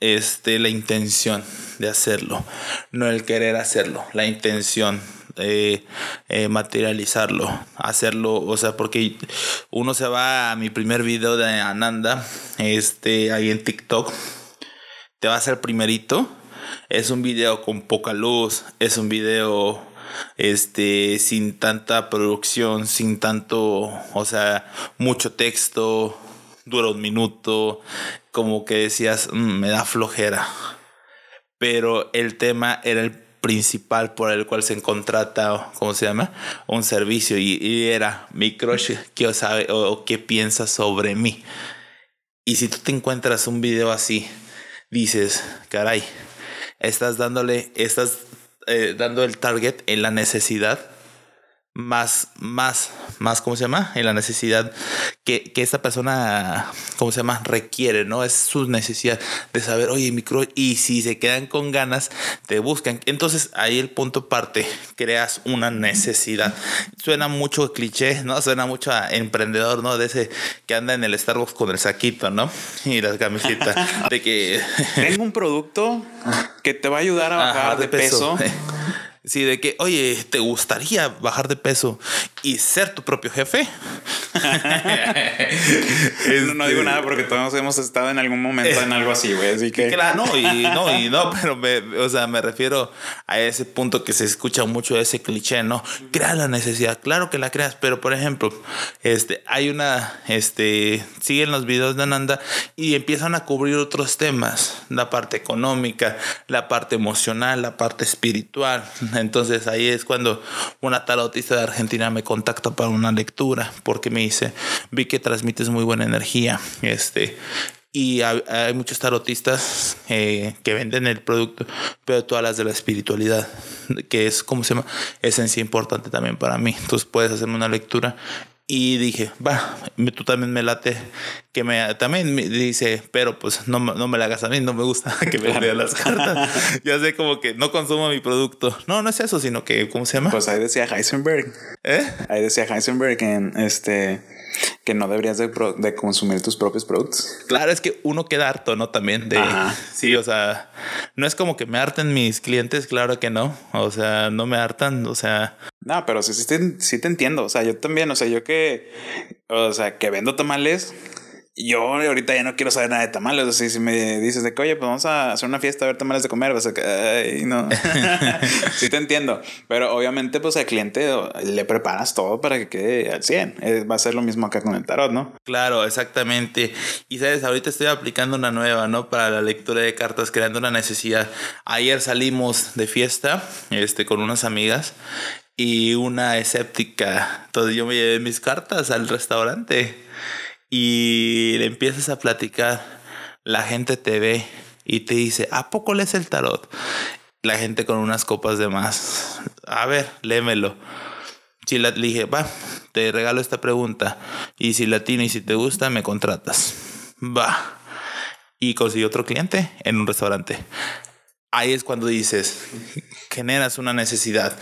Este, la intención de hacerlo, no el querer hacerlo, la intención de eh, materializarlo, hacerlo, o sea, porque uno se va a mi primer video de Ananda, este, ahí en TikTok, te va a hacer primerito. Es un video con poca luz, es un video este sin tanta producción, sin tanto, o sea, mucho texto, dura un minuto, como que decías, "Mm, me da flojera. Pero el tema era el principal por el cual se contrata, ¿cómo se llama? Un servicio y, era mi crush, ¿qué sabe o, o qué piensa sobre mí? Y si tú te encuentras un video así, dices, caray, estás dándole, estás eh, dando el target en la necesidad más, más, más, ¿cómo se llama? En la necesidad que, que esta persona, ¿cómo se llama? Requiere, ¿no? Es su necesidad de saber, oye, micro, y si se quedan con ganas, te buscan. Entonces ahí el punto parte, creas una necesidad. Suena mucho cliché, ¿no? Suena mucho a emprendedor, ¿no? De ese que anda en el Starbucks con el saquito, ¿no? Y las camisetas, de que... Tengo un producto que te va a ayudar a bajar Ajá, de peso. Sí, de que, oye, ¿te gustaría bajar de peso y ser tu propio jefe? No, no digo nada porque todos hemos estado en algún momento en algo así, güey. Así que. Claro, no, y no, y no, pero me, o sea, me refiero a ese punto que se escucha mucho ese cliché, ¿no? Crea la necesidad, claro que la creas, pero por ejemplo, este, hay una, este, siguen los videos de Ananda y empiezan a cubrir otros temas, la parte económica, la parte emocional, la parte espiritual. Entonces ahí es cuando una tarotista de Argentina me contacta para una lectura, porque me dice, vi que transmites muy buena energía, este, y hay, muchos tarotistas eh, que venden el producto, pero tú hablas de la espiritualidad, que es, ¿cómo se llama? Esencia importante también para mí. Entonces puedes hacerme una lectura. Y dije, va, tú también me late, que me también me dice, pero pues no, me- no me la hagas a mí, no me gusta que me leas las cartas. ya sé como que no consumo mi producto. No, no es eso, sino que, ¿cómo se llama? Pues ahí decía Heisenberg. ¿Eh? Ahí decía Heisenberg que, este, que no deberías de, pro- de consumir tus propios productos. Claro, es que uno queda harto, ¿no? También de... Ajá. Sí, o sea, no es como que me harten mis clientes, claro que no. O sea, no me hartan, o sea... No, pero sí, sí, te, sí te entiendo. O sea, yo también, o sea, yo que, o sea, que vendo tamales, yo ahorita ya no quiero saber nada de tamales. O sea, si me dices de que, oye, pues vamos a hacer una fiesta a ver tamales de comer, vas a que, ay, no. sí te entiendo. Pero obviamente, pues al cliente le preparas todo para que quede al 100. Eh, va a ser lo mismo acá con el tarot, ¿no? Claro, exactamente. Y sabes, ahorita estoy aplicando una nueva, ¿no? Para la lectura de cartas, creando una necesidad. Ayer salimos de fiesta, este, con unas amigas y una escéptica. Entonces yo me llevé mis cartas al restaurante y le empiezas a platicar, la gente te ve y te dice, ¿a poco lees el tarot? La gente con unas copas de más. A ver, léemelo. Si la, dije, va, te regalo esta pregunta. Y si latino y si te gusta, me contratas. Va. Y conseguí otro cliente en un restaurante. Ahí es cuando dices, generas una necesidad.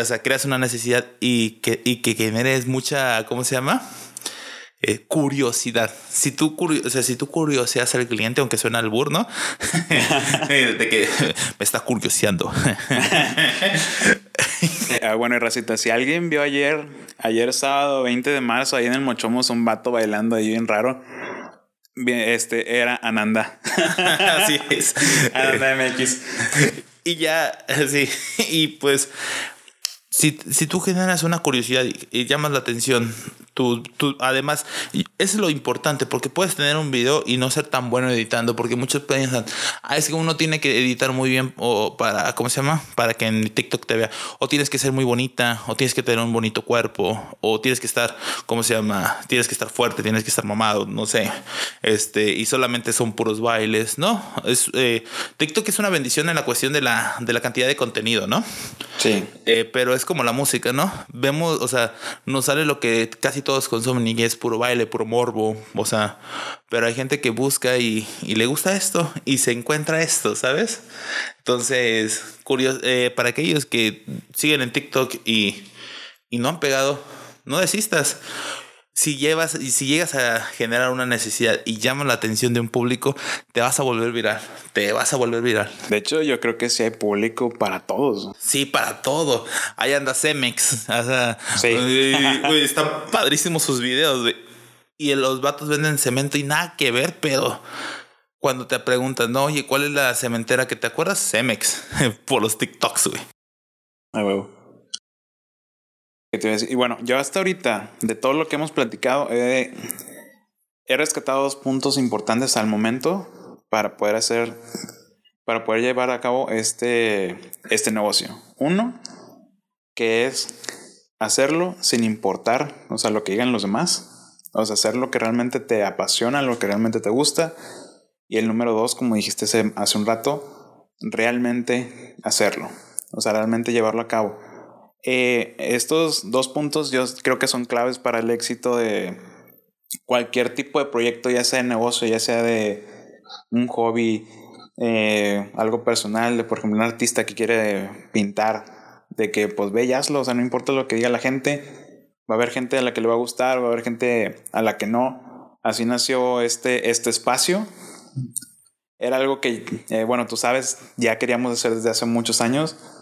O sea, creas una necesidad y que, y que generes mucha, ¿cómo se llama? Eh, curiosidad. Si tú, o sea, si tú curioseas al cliente, aunque suena al ¿no? de que me está curioseando. ah, bueno, y Racita, si alguien vio ayer, ayer sábado 20 de marzo, ahí en el Mochomos, un vato bailando ahí bien raro. Este era Ananda. Así es. Ananda MX. Y ya, sí. Y pues, si, si tú generas una curiosidad y llamas la atención Tú, tú, además, es lo importante porque puedes tener un video y no ser tan bueno editando porque muchos piensan, ah, es que uno tiene que editar muy bien o para, ¿cómo se llama? Para que en TikTok te vea. O tienes que ser muy bonita, o tienes que tener un bonito cuerpo, o tienes que estar, ¿cómo se llama? Tienes que estar fuerte, tienes que estar mamado, no sé. Este, y solamente son puros bailes, ¿no? Es, eh, TikTok es una bendición en la cuestión de la, de la cantidad de contenido, ¿no? Sí. Eh, pero es como la música, ¿no? Vemos, o sea, nos sale lo que casi todos consumen y es puro baile, puro morbo, o sea, pero hay gente que busca y, le gusta esto y se encuentra esto, ¿sabes? Entonces, curioso, eh, para aquellos que siguen en TikTok y, y no han pegado, no desistas si llevas y si llegas a generar una necesidad y llamas la atención de un público, te vas a volver viral. Te vas a volver viral. De hecho, yo creo que sí hay público para todos. Sí, para todo. Ahí anda Cemex. O sea, sí. están padrísimos sus videos. Y los vatos venden cemento y nada que ver, pero cuando te preguntan, no, oye, ¿cuál es la cementera que te acuerdas? Cemex. Por los TikToks, güey. Ah, huevo. Y bueno, yo hasta ahorita, de todo lo que hemos platicado, he rescatado dos puntos importantes al momento para poder hacer, para poder llevar a cabo este, este negocio. Uno, que es hacerlo sin importar, o sea, lo que digan los demás. O sea, hacer lo que realmente te apasiona, lo que realmente te gusta. Y el número dos, como dijiste hace un rato, realmente hacerlo. O sea, realmente llevarlo a cabo. Eh, estos dos puntos yo creo que son claves para el éxito de cualquier tipo de proyecto, ya sea de negocio, ya sea de un hobby, eh, algo personal, de por ejemplo un artista que quiere pintar, de que pues ve o sea, no importa lo que diga la gente, va a haber gente a la que le va a gustar, va a haber gente a la que no. Así nació este, este espacio. Era algo que, eh, bueno, tú sabes, ya queríamos hacer desde hace muchos años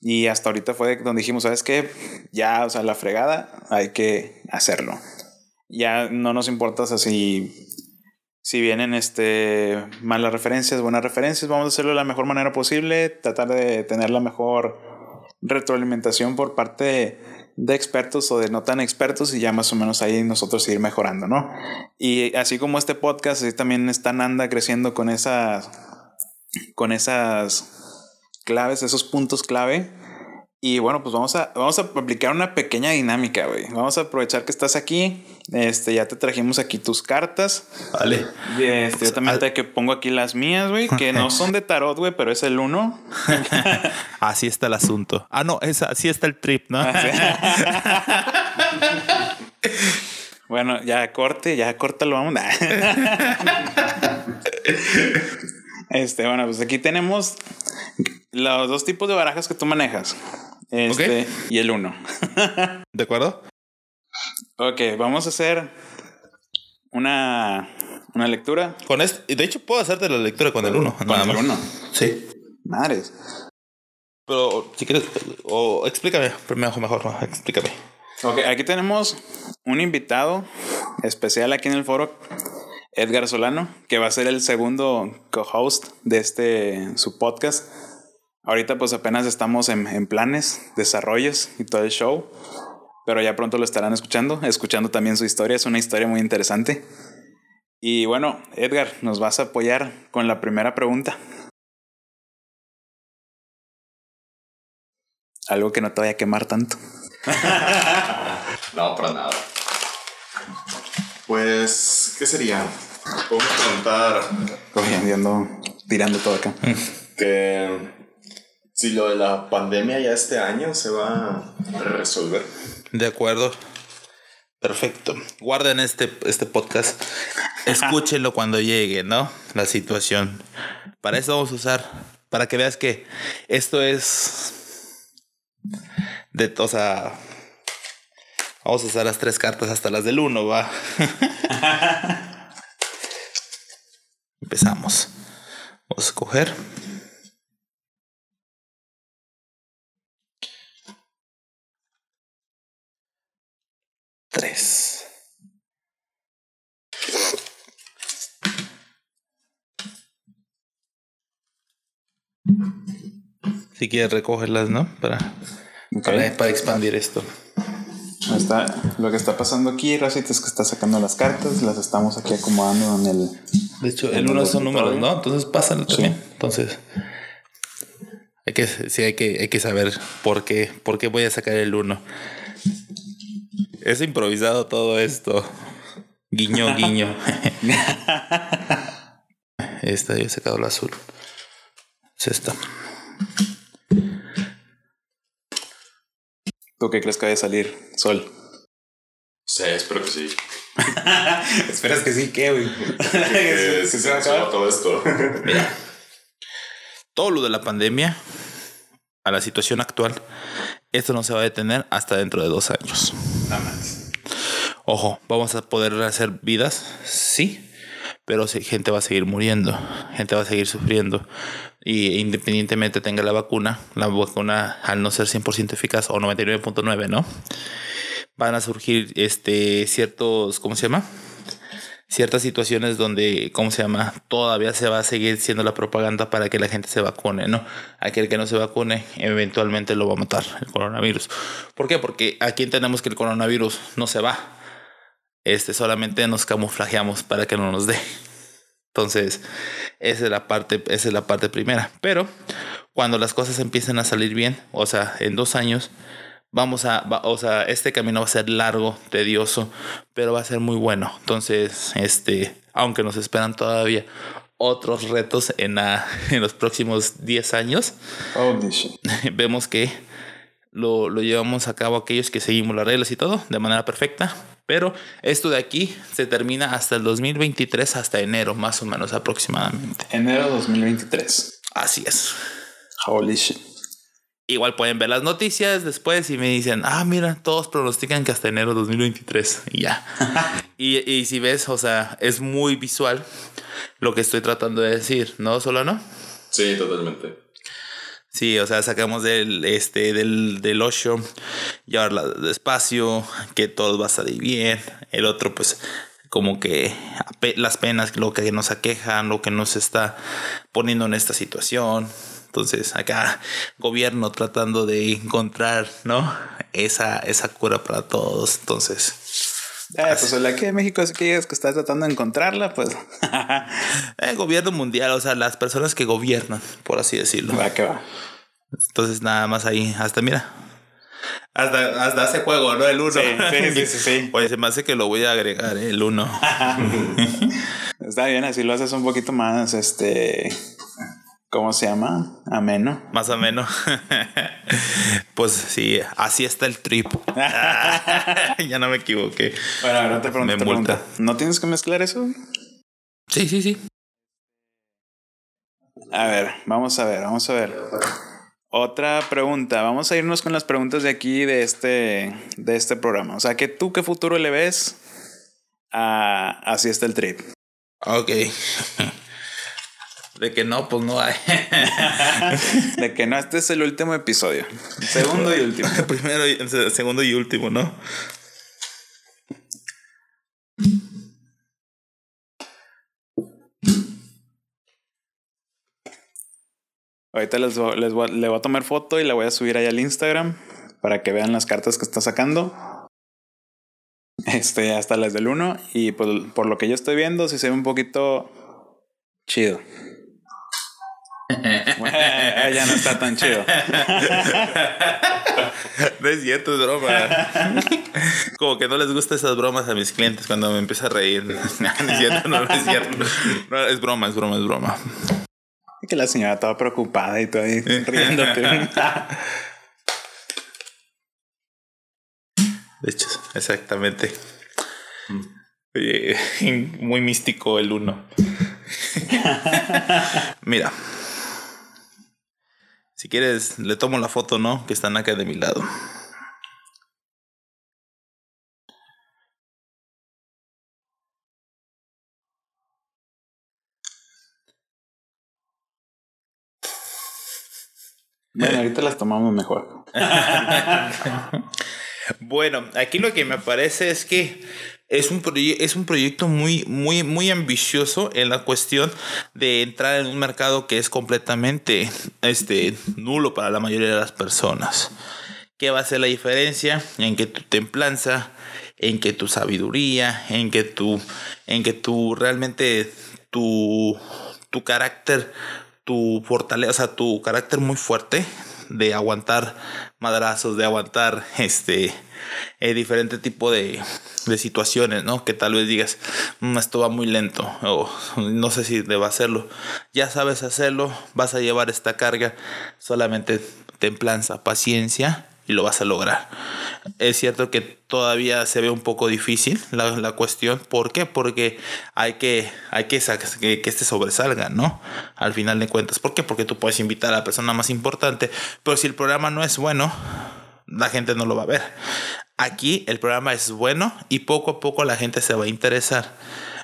y hasta ahorita fue donde dijimos, ¿sabes qué? Ya, o sea, la fregada, hay que hacerlo. Ya no nos importa si, si vienen este, malas referencias, buenas referencias, vamos a hacerlo de la mejor manera posible, tratar de tener la mejor retroalimentación por parte de, expertos o de no tan expertos y ya más o menos ahí nosotros ir mejorando, ¿no? Y así como este podcast, así también está Nanda creciendo con esas, con esas claves, esos puntos clave. Y bueno, pues vamos a, vamos a aplicar una pequeña dinámica, güey. Vamos a aprovechar que estás aquí. Este, ya te trajimos aquí tus cartas. Vale. Este, yo también te que pongo aquí las mías, güey, que no son de tarot, güey, pero es el uno. así está el asunto. Ah, no, es, así está el trip, ¿no? bueno, ya corte, ya lo vamos. Este, bueno, pues aquí tenemos los dos tipos de barajas que tú manejas. Este y el uno. ¿De acuerdo? Ok, vamos a hacer una, una lectura. Con este, de hecho, puedo hacerte la lectura con el uno. Con el uno. Sí. Madres. Pero si quieres, o explícame, mejor, mejor, explícame. Ok, aquí tenemos un invitado especial aquí en el foro. Edgar Solano, que va a ser el segundo co-host de este su podcast. Ahorita pues apenas estamos en, en, planes, desarrollos y todo el show, pero ya pronto lo estarán escuchando, escuchando también su historia, es una historia muy interesante. Y bueno, Edgar, nos vas a apoyar con la primera pregunta. Algo que no te vaya a quemar tanto. no, para nada. Pues, ¿qué sería? Podemos preguntar. Cogiendo, tirando todo acá. Que si lo de la pandemia ya este año se va a resolver. De acuerdo. Perfecto. Guarden este, este podcast. Escúchenlo cuando llegue, ¿no? La situación. Para eso vamos a usar. Para que veas que esto es de, o sea, vamos a usar las tres cartas hasta las del uno, va. Empezamos. Vamos a escoger. Tres. Si quieres recogerlas, ¿no? Para para, expandir esto. Está, lo que está pasando aquí, Racita, es que está sacando las cartas, las estamos aquí acomodando en el. De hecho, el uno son números, ¿no? Entonces pásalo también. Entonces, hay que, sí, hay que, hay que saber por qué, por qué voy a sacar el uno. Es improvisado todo esto. Guiño, guiño. esta, yo he sacado el azul. Es esta. ¿Tú qué crees que vaya a salir? Sol. Sí, espero que sí. ¿Esperas que sí? ¿Qué, güey? que, se, va a todo esto. Mira, todo lo de la pandemia a la situación actual, esto no se va a detener hasta dentro de dos años. Nada más. Ojo, vamos a poder hacer vidas, sí, pero gente va a seguir muriendo, gente va a seguir sufriendo. Y independientemente tenga la vacuna, la vacuna al no ser 100% eficaz o 99.9, ¿no? Van a surgir este, ciertos, ¿cómo se llama? Ciertas situaciones donde, ¿cómo se llama? Todavía se va a seguir siendo la propaganda para que la gente se vacune, ¿no? Aquel que no se vacune eventualmente lo va a matar el coronavirus. ¿Por qué? Porque aquí entendemos que el coronavirus no se va este, solamente nos camuflajeamos para que no nos dé. Entonces, esa es la parte, esa es la parte primera. Pero cuando las cosas empiecen a salir bien, o sea, en dos años, vamos a, o sea, este camino va a ser largo, tedioso, pero va a ser muy bueno. Entonces, este, aunque nos esperan todavía otros retos en, en los próximos 10 años, vemos que lo, lo llevamos a cabo aquellos que seguimos las reglas y todo de manera perfecta. Pero esto de aquí se termina hasta el 2023, hasta enero más o menos aproximadamente. Enero 2023. Así es. Holy shit. Igual pueden ver las noticias después y me dicen, ah, mira, todos pronostican que hasta enero 2023 y ya. y, y si ves, o sea, es muy visual lo que estoy tratando de decir, ¿no, Solano? Sí, totalmente. Sí, o sea, sacamos del, este, del, del llevarla despacio, que todo va a salir bien. El otro, pues, como que las penas, lo que nos aquejan, lo que nos está poniendo en esta situación. Entonces, acá, gobierno tratando de encontrar, ¿no? Esa, esa cura para todos. Entonces. Eh, pues la que México es que que está tratando de encontrarla, pues. el gobierno mundial, o sea, las personas que gobiernan, por así decirlo. Va que va. Entonces nada más ahí, hasta mira. Hasta, hasta hace juego, ¿no? El 1. Sí, sí, sí, sí, Oye, se me hace que lo voy a agregar, ¿eh? el 1. Está bien, así lo haces un poquito más, este... ¿Cómo se llama? Ameno. Más ameno. pues sí, así está el trip. ya no me equivoqué. Bueno, ahora te pregunto. Me multa. ¿No tienes que mezclar eso? Sí, sí, sí. A ver, vamos a ver, vamos a ver. Otra pregunta. Vamos a irnos con las preguntas de aquí de este, de este programa. O sea, que tú qué futuro le ves a Así está el trip. Ok. De que no, pues no hay. de que no, este es el último episodio. Segundo y último. Primero, y, segundo y último, ¿no? Ahorita les, voy- les voy le voy a tomar foto y la voy a subir ahí al Instagram para que vean las cartas que está sacando. Este, hasta las del 1. Y pues, por lo que yo estoy viendo, sí se ve un poquito chido. Ya no está tan chido. No es cierto, es broma. Como que no les gustan esas bromas a mis clientes cuando me empieza a reír. No, es cierto, no, no es cierto. No, es broma, es broma, es broma. Que la señora estaba preocupada y todo ahí riéndote. De hecho, exactamente. Oye, muy místico el uno. Mira. Si quieres, le tomo la foto, ¿no? Que están acá de mi lado. bueno, ahorita las tomamos mejor. Bueno, aquí lo que me parece es que es un, es un proyecto muy, muy, muy ambicioso en la cuestión de entrar en un mercado que es completamente este, nulo para la mayoría de las personas. ¿Qué va a ser la diferencia? En que tu templanza, en que tu sabiduría, en que tu, en que tu realmente tu, tu carácter, tu fortaleza, o sea, tu carácter muy fuerte de aguantar madrazos, de aguantar este eh, diferente tipo de, de situaciones, ¿no? Que tal vez digas, "Mm, esto va muy lento, o no sé si deba hacerlo. Ya sabes hacerlo, vas a llevar esta carga, solamente templanza, paciencia y lo vas a lograr. Es cierto que todavía se ve un poco difícil la, la cuestión. ¿Por qué? Porque hay que, hay que, que, que este sobresalga, ¿no? Al final de cuentas. ¿Por qué? Porque tú puedes invitar a la persona más importante, pero si el programa no es bueno, la gente no lo va a ver. Aquí el programa es bueno y poco a poco la gente se va a interesar.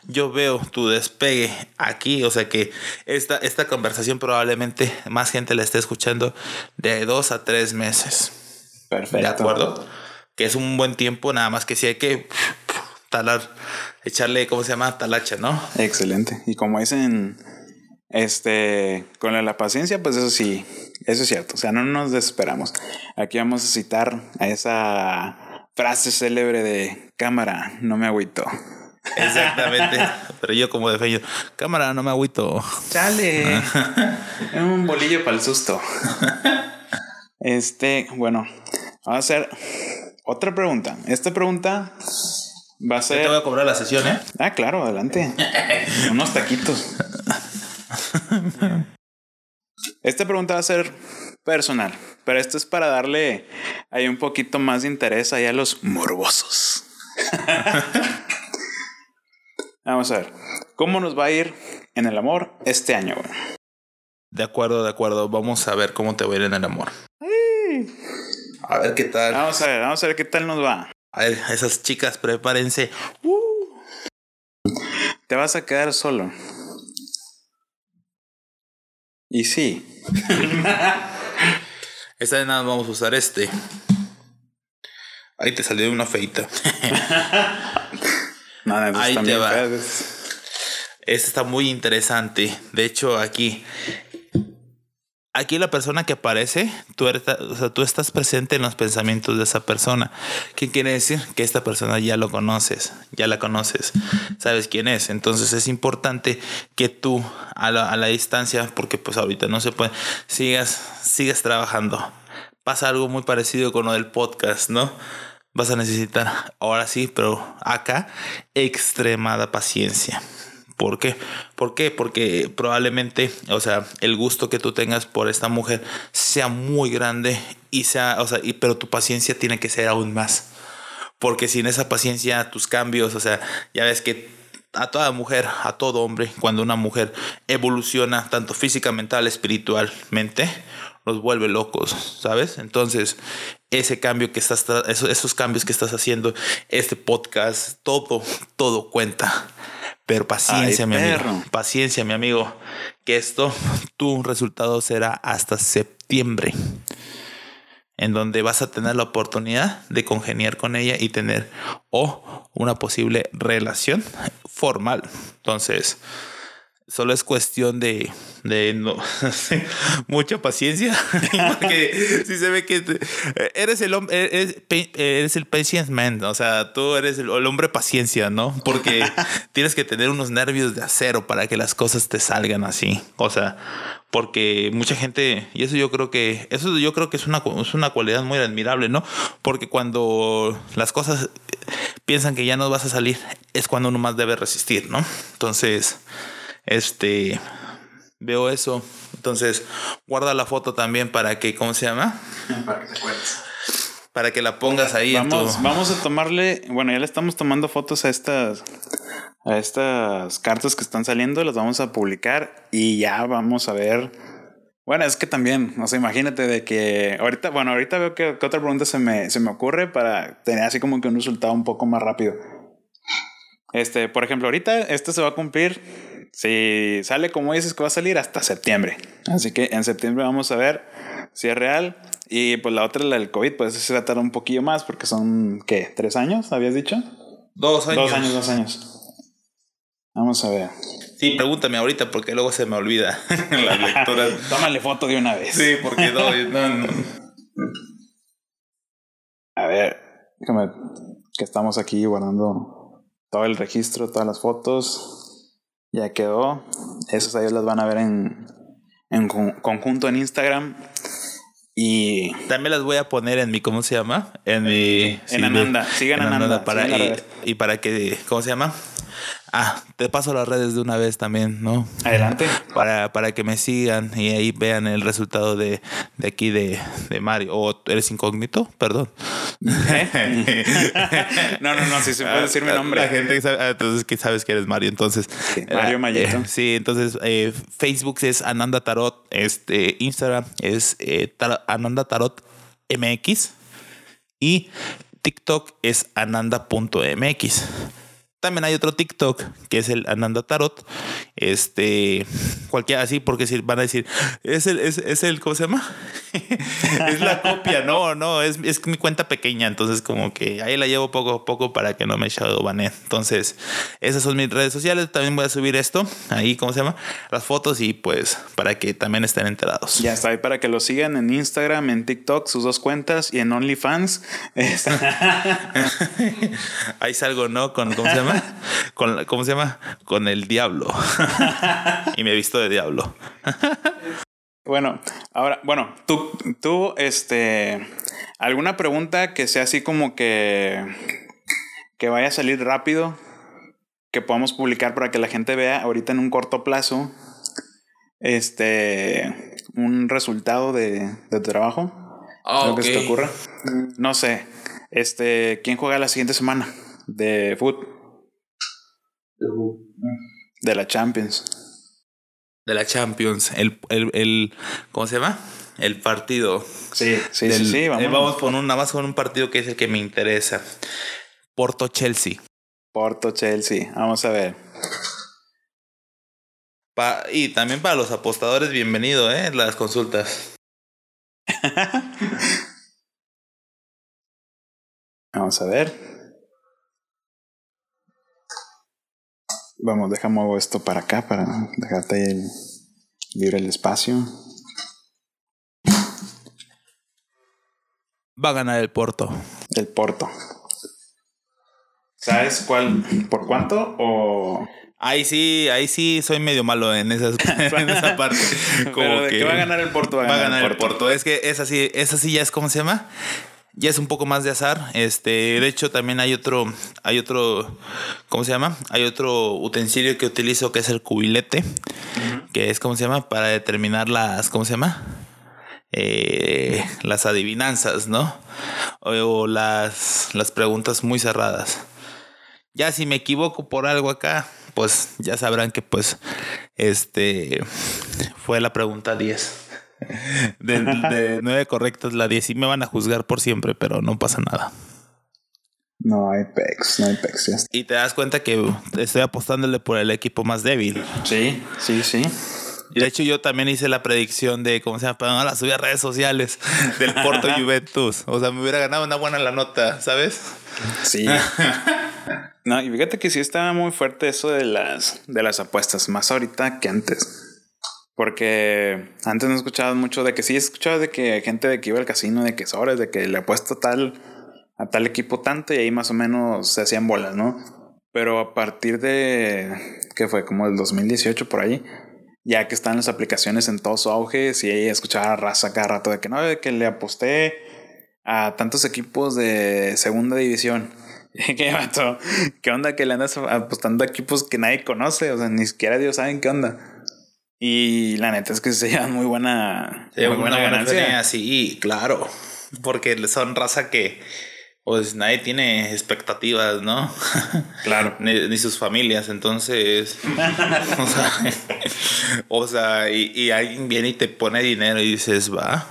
Yo veo tu despegue aquí, o sea que esta, esta conversación probablemente más gente la esté escuchando de dos a tres meses. Perfecto. ¿De acuerdo? Que es un buen tiempo, nada más que si hay que talar, echarle, ¿cómo se llama? Talacha, ¿no? Excelente. Y como dicen, este, con la, la paciencia, pues eso sí, eso es cierto. O sea, no nos desesperamos. Aquí vamos a citar a esa frase célebre de cámara, no me agüito. Exactamente. Pero yo como defeño, cámara, no me agüito. Chale. Un bolillo para el susto. Este, bueno, vamos a hacer otra pregunta. Esta pregunta va a Yo te voy ser. a cobrar la sesión, ¿eh? Ah, claro, adelante. Unos taquitos. Esta pregunta va a ser personal, pero esto es para darle ahí un poquito más de interés ahí a los morbosos. Vamos a ver, ¿cómo nos va a ir en el amor este año? güey? De acuerdo, de acuerdo. Vamos a ver cómo te va a ir en el amor. A ver qué tal. Vamos a ver, vamos a ver qué tal nos va. A ver, esas chicas, prepárense. Te vas a quedar solo. Y sí, Esta vez nada vamos a usar este. Ahí te salió una feita. nada, esos Ahí te va. Este está muy interesante. De hecho, aquí. Aquí la persona que aparece, tú, estás presente en los pensamientos de esa persona. ¿Qué quiere decir? Que esta persona ya lo conoces, ya la conoces, sabes quién es. Entonces es importante que tú a la, a la distancia, porque pues ahorita no se puede, sigas, sigas trabajando. Pasa algo muy parecido con lo del podcast, ¿no? Vas a necesitar, ahora sí, pero acá, extremada paciencia. ¿Por qué? ¿Por qué? Porque probablemente, o sea, el gusto que tú tengas por esta mujer sea muy grande y sea, o sea, y, pero tu paciencia tiene que ser aún más. Porque sin esa paciencia, tus cambios, o sea, ya ves que a toda mujer, a todo hombre, cuando una mujer evoluciona tanto física, mental, espiritualmente, los vuelve locos, ¿sabes? Entonces, ese cambio que estás, esos, esos cambios que estás haciendo, este podcast, todo, todo cuenta. Pero paciencia, Ay, mi amigo. Paciencia, mi amigo. Que esto, tu resultado será hasta septiembre en donde vas a tener la oportunidad de congeniar con ella y tener o una posible relación formal. Entonces, Solo es cuestión de, de no, mucha paciencia. Porque si se ve que te- eres el hombre, eres, pa- eres el patience man. O sea, tú eres el, el hombre paciencia, ¿no? Porque tienes que tener unos nervios de acero para que las cosas te salgan así. O sea, porque mucha gente, y eso yo creo que, eso yo creo que es una, es una cualidad muy admirable, ¿no? Porque cuando las cosas piensan que ya no vas a salir, es cuando uno más debe resistir, ¿no? Entonces, este, veo eso. Entonces, guarda la foto también para que, ¿cómo se llama? Para que te acuerdes. Para que la pongas ahí en Vamos, tu... vamos a tomarle, bueno, ya le estamos tomando fotos a estas, a estas cartas que están saliendo, las vamos a publicar y ya vamos a ver. Bueno, es que también, o sea, imagínate de que ahorita, bueno, ahorita veo que, que otra pregunta se me, se me ocurre para tener así como que un resultado un poco más rápido. Este, por ejemplo, ahorita este se va a cumplir, si sale como dices que va a salir hasta septiembre. Así que en septiembre vamos a ver si es real. Y pues la otra, la del COVID, pues se va a tardar un poquillo más porque son, ¿qué? ¿Tres años? ¿Habías dicho? Dos años. Dos años, dos años. Vamos a ver. Sí, pregúntame ahorita porque luego se me olvida las lecturas. Tómale foto de una vez. Sí, porque no, no, no. A ver, déjame que estamos aquí guardando todo el registro, todas las fotos. Ya quedó. Esos ellos las van a ver en, en con- conjunto en Instagram. Y También las voy a poner en mi, ¿cómo se llama? En mi... sí, Ananda. Sigan en Ananda, para, sigan y, y para que, ¿cómo se llama? Ah, te paso las redes de una vez también, ¿no? adelante. Para, para que me sigan y ahí vean el resultado de, de aquí de, de Mario. ¿O eres incógnito? Perdón. ¿Eh? no, no, no, si se puede decir mi nombre. La gente sabe, ah, entonces que sabes que eres Mario. Entonces, Mario eh, Mayito. eh, sí, entonces eh, Facebook es Ananda Tarot, este Instagram es eh, Tar- Ananda Tarot MX y TikTok es ananda.mx. También hay otro TikTok que es el Ananda Tarot. Este, cualquiera así, porque si van a decir, es el, es, es el, ¿cómo se llama? es la copia. No, no, es, es mi cuenta pequeña. Entonces, como que ahí la llevo poco a poco para que no me shadowbaneen. Entonces, esas son mis redes sociales. También voy a subir esto ahí, ¿cómo se llama? Las fotos y pues para que también estén enterados. Ya está ahí para que lo sigan en Instagram, en TikTok, sus dos cuentas y en OnlyFans. Ahí salgo, ¿no? Con, ¿cómo se llama? Con, la- ¿Cómo se llama? Con el diablo. y me he visto de diablo. Bueno, ahora, bueno, tú, tú, este, alguna pregunta que sea así como que, que vaya a salir rápido, que podamos publicar para que la gente vea ahorita en un corto plazo, este, un resultado de, de tu trabajo. Algo que se te ocurra. No sé, este, ¿quién juega la siguiente semana de foot? De la Champions. De la Champions. El, el, el- ¿Cómo se llama? El partido. Sí, sí, del- sí, sí, eh, vamos. vamos con un, nada más con un partido que es el que me interesa. Porto Chelsea. Porto, Chelsea. Vamos a ver. Pa- y también para los apostadores, bienvenido, ¿eh? Las consultas. Vamos a ver. Vamos, déjame mover esto para acá para dejarte ahí el, libre el espacio. Va a ganar el Porto. El Porto. ¿Sabes cuál? ¿Por cuánto? O. Ahí sí, ahí sí soy medio malo en, esas, en esa parte. Pero de que va a ganar el Porto, va a ganar el Porto. Es que esa sí, esa sí ya es como se llama. Ya es un poco más de azar. Este, de hecho, también hay otro, hay otro, ¿cómo se llama? Hay otro utensilio que utilizo que es el cubilete, que es ¿cómo se llama? Para determinar las, ¿cómo se llama? Eh, las adivinanzas, ¿no? O, o las, las preguntas muy cerradas. Ya si me equivoco por algo acá, pues ya sabrán que pues este fue la pregunta 10. De, de nueve correctas, la 10 y me van a juzgar por siempre, pero no pasa nada. No hay pex, no hay pex. ya está. Y te das cuenta que estoy apostándole por el equipo más débil. Sí, sí, sí. Y de hecho yo también hice la predicción de, ¿cómo se llama? Pero no la subí a redes sociales del Porto Juventus. O sea, me hubiera ganado una buena la nota, ¿sabes? Sí. No, y fíjate que sí estaba muy fuerte eso de las, de las apuestas, más ahorita que antes. Porque antes no escuchabas mucho de que sí escuchabas de que gente de que iba al casino, de que sobres, de que le apuesto tal a tal equipo tanto y ahí más o menos se hacían bolas, ¿no? Pero a partir de que fue como el 2018 por ahí, ya que están las aplicaciones en todo su auge, sí escuchaba raza cada rato de que no, de que le aposté a tantos equipos de segunda división. ¿Qué? ¿Qué onda que le andas apostando a equipos que nadie conoce? O sea, ni siquiera Dios saben qué onda. Y la neta es que se llevan muy buena, muy muy buena ganancia. Sí, claro. Porque son raza que pues nadie tiene expectativas, ¿no? Claro. ni, sus familias, entonces. o sea, o sea y, y, alguien viene y te pone dinero y dices, va.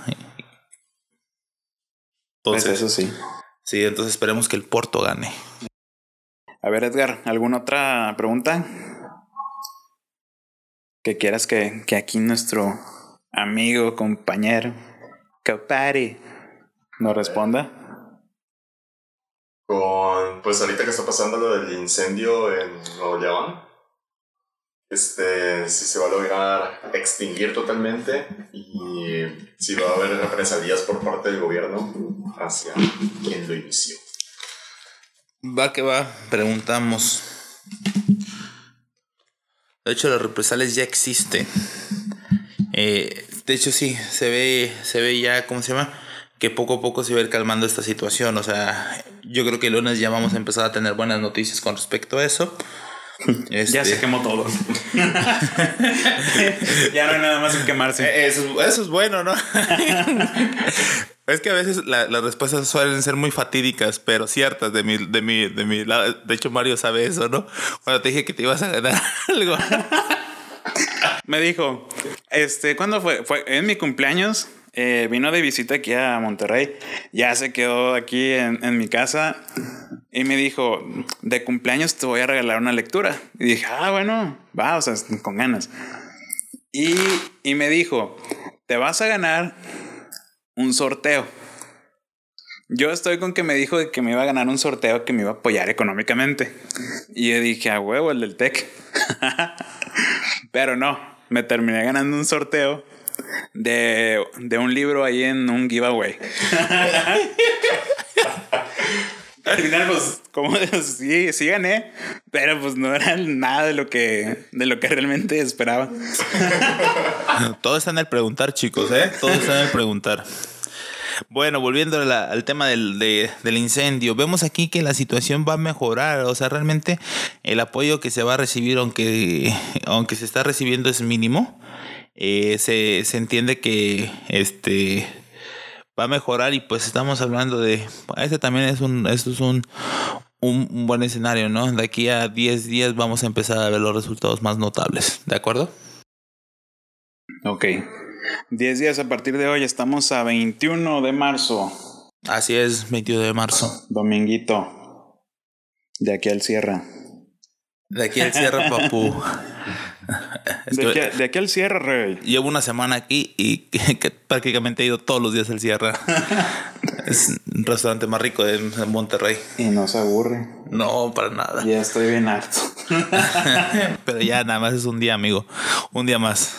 Entonces, pues eso sí. Sí, entonces esperemos que el Porto gane. A ver, Edgar, ¿alguna otra pregunta? Que quieras que, que aquí nuestro amigo, compañero, Capari, nos responda. Con, pues ahorita que está pasando lo del incendio en Nuevo León, este, si se va a lograr extinguir totalmente y si va a haber represalias por parte del gobierno hacia quien lo inició. Va que va, preguntamos. De hecho, las represalias ya existen. Eh, de hecho, sí, se ve, se ve ya, ¿cómo se llama? Que poco a poco se va a ir calmando esta situación. O sea, yo creo que el lunes ya vamos a empezar a tener buenas noticias con respecto a eso. Ya se este, quemó todo. ya no hay nada más que quemarse. Eh, eso, es bueno, ¿no? es que a veces las respuestas suelen ser muy fatídicas, pero ciertas de mi, de mi, de mi lado. De hecho, Mario sabe eso, ¿no? Cuando te dije que te ibas a ganar algo. Me dijo, este, ¿cuándo fue? Fue en mi cumpleaños. Eh, vino de visita aquí a Monterrey. Ya se quedó aquí en, en mi casa y me dijo, de cumpleaños te voy a regalar una lectura. Y dije, ah, bueno, va, o sea, con ganas. Y, y me dijo, te vas a ganar un sorteo. Yo estoy con que me dijo que me iba a ganar un sorteo que me iba a apoyar económicamente. Y yo dije, a huevo, el del TEC. Pero no, me terminé ganando un sorteo de, de un libro ahí en un giveaway. Al final, pues, como sí, sí gané, pero pues no era nada de lo que, de lo que realmente esperaba. Todo está en el preguntar, chicos, ¿eh? Todo está en el preguntar. Bueno, volviendo al tema del, del, incendio, vemos aquí que la situación va a mejorar, o sea, realmente el apoyo que se va a recibir, aunque, aunque se está recibiendo es mínimo, eh, se, se entiende que este va a mejorar y pues estamos hablando de, este también es un, esto es un, un, buen escenario, ¿no? De aquí a 10 días vamos a empezar a ver los resultados más notables, ¿de acuerdo? Ok. 10 días a partir de hoy, estamos a 21 de marzo. Así es, 21 de marzo. Dominguito. De aquí al cierre. De aquí al cierre, papu. de, aquí, al cierre, Rey. Llevo una semana aquí y que, prácticamente he ido todos los días al cierre. es un restaurante más rico de Monterrey. Y no se aburre. No, para nada. Ya estoy bien harto. Pero ya nada más es un día, amigo. Un día más.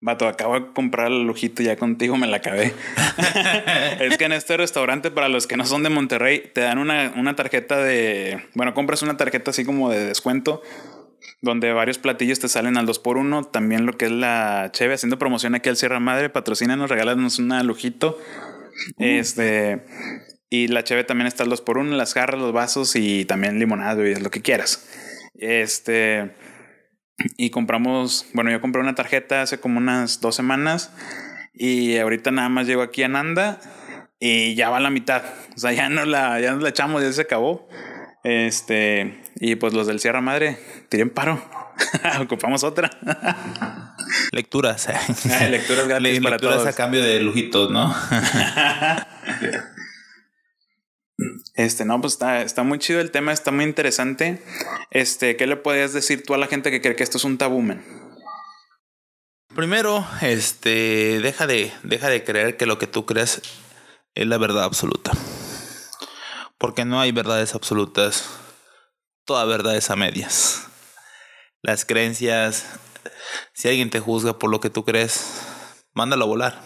Vato, acabo de comprar el lujito, ya contigo me la acabé. es que en este restaurante, para los que no son de Monterrey, te dan una, una tarjeta de. Bueno, compras una tarjeta así como de descuento donde varios platillos te salen al 2x1. También lo que es la Cheve haciendo promoción aquí al Sierra Madre. Patrocínanos, regálanos una lujito. Este. Y la Cheve también está al 2x1, las jarras, los vasos y también limonado y lo que quieras. Este. Y compramos, bueno, yo compré una tarjeta hace como unas dos semanas y ahorita nada más llego aquí a Nanda y ya va la mitad. O sea, ya no la, ya no la echamos, ya se acabó. Este, y pues los del Sierra Madre, tiren paro. Ocupamos otra. Lecturas. lecturas gratis para Lecturas a cambio de lujitos, ¿no? Este, no, pues está, está muy chido el tema, está muy interesante. Este, ¿qué le podrías decir tú a la gente que cree que esto es un tabúmen? Primero, este, deja de, deja de creer que lo que tú crees es la verdad absoluta porque no hay verdades absolutas. Toda verdad es a medias. Las creencias, si alguien te juzga por lo que tú crees, mándalo a volar.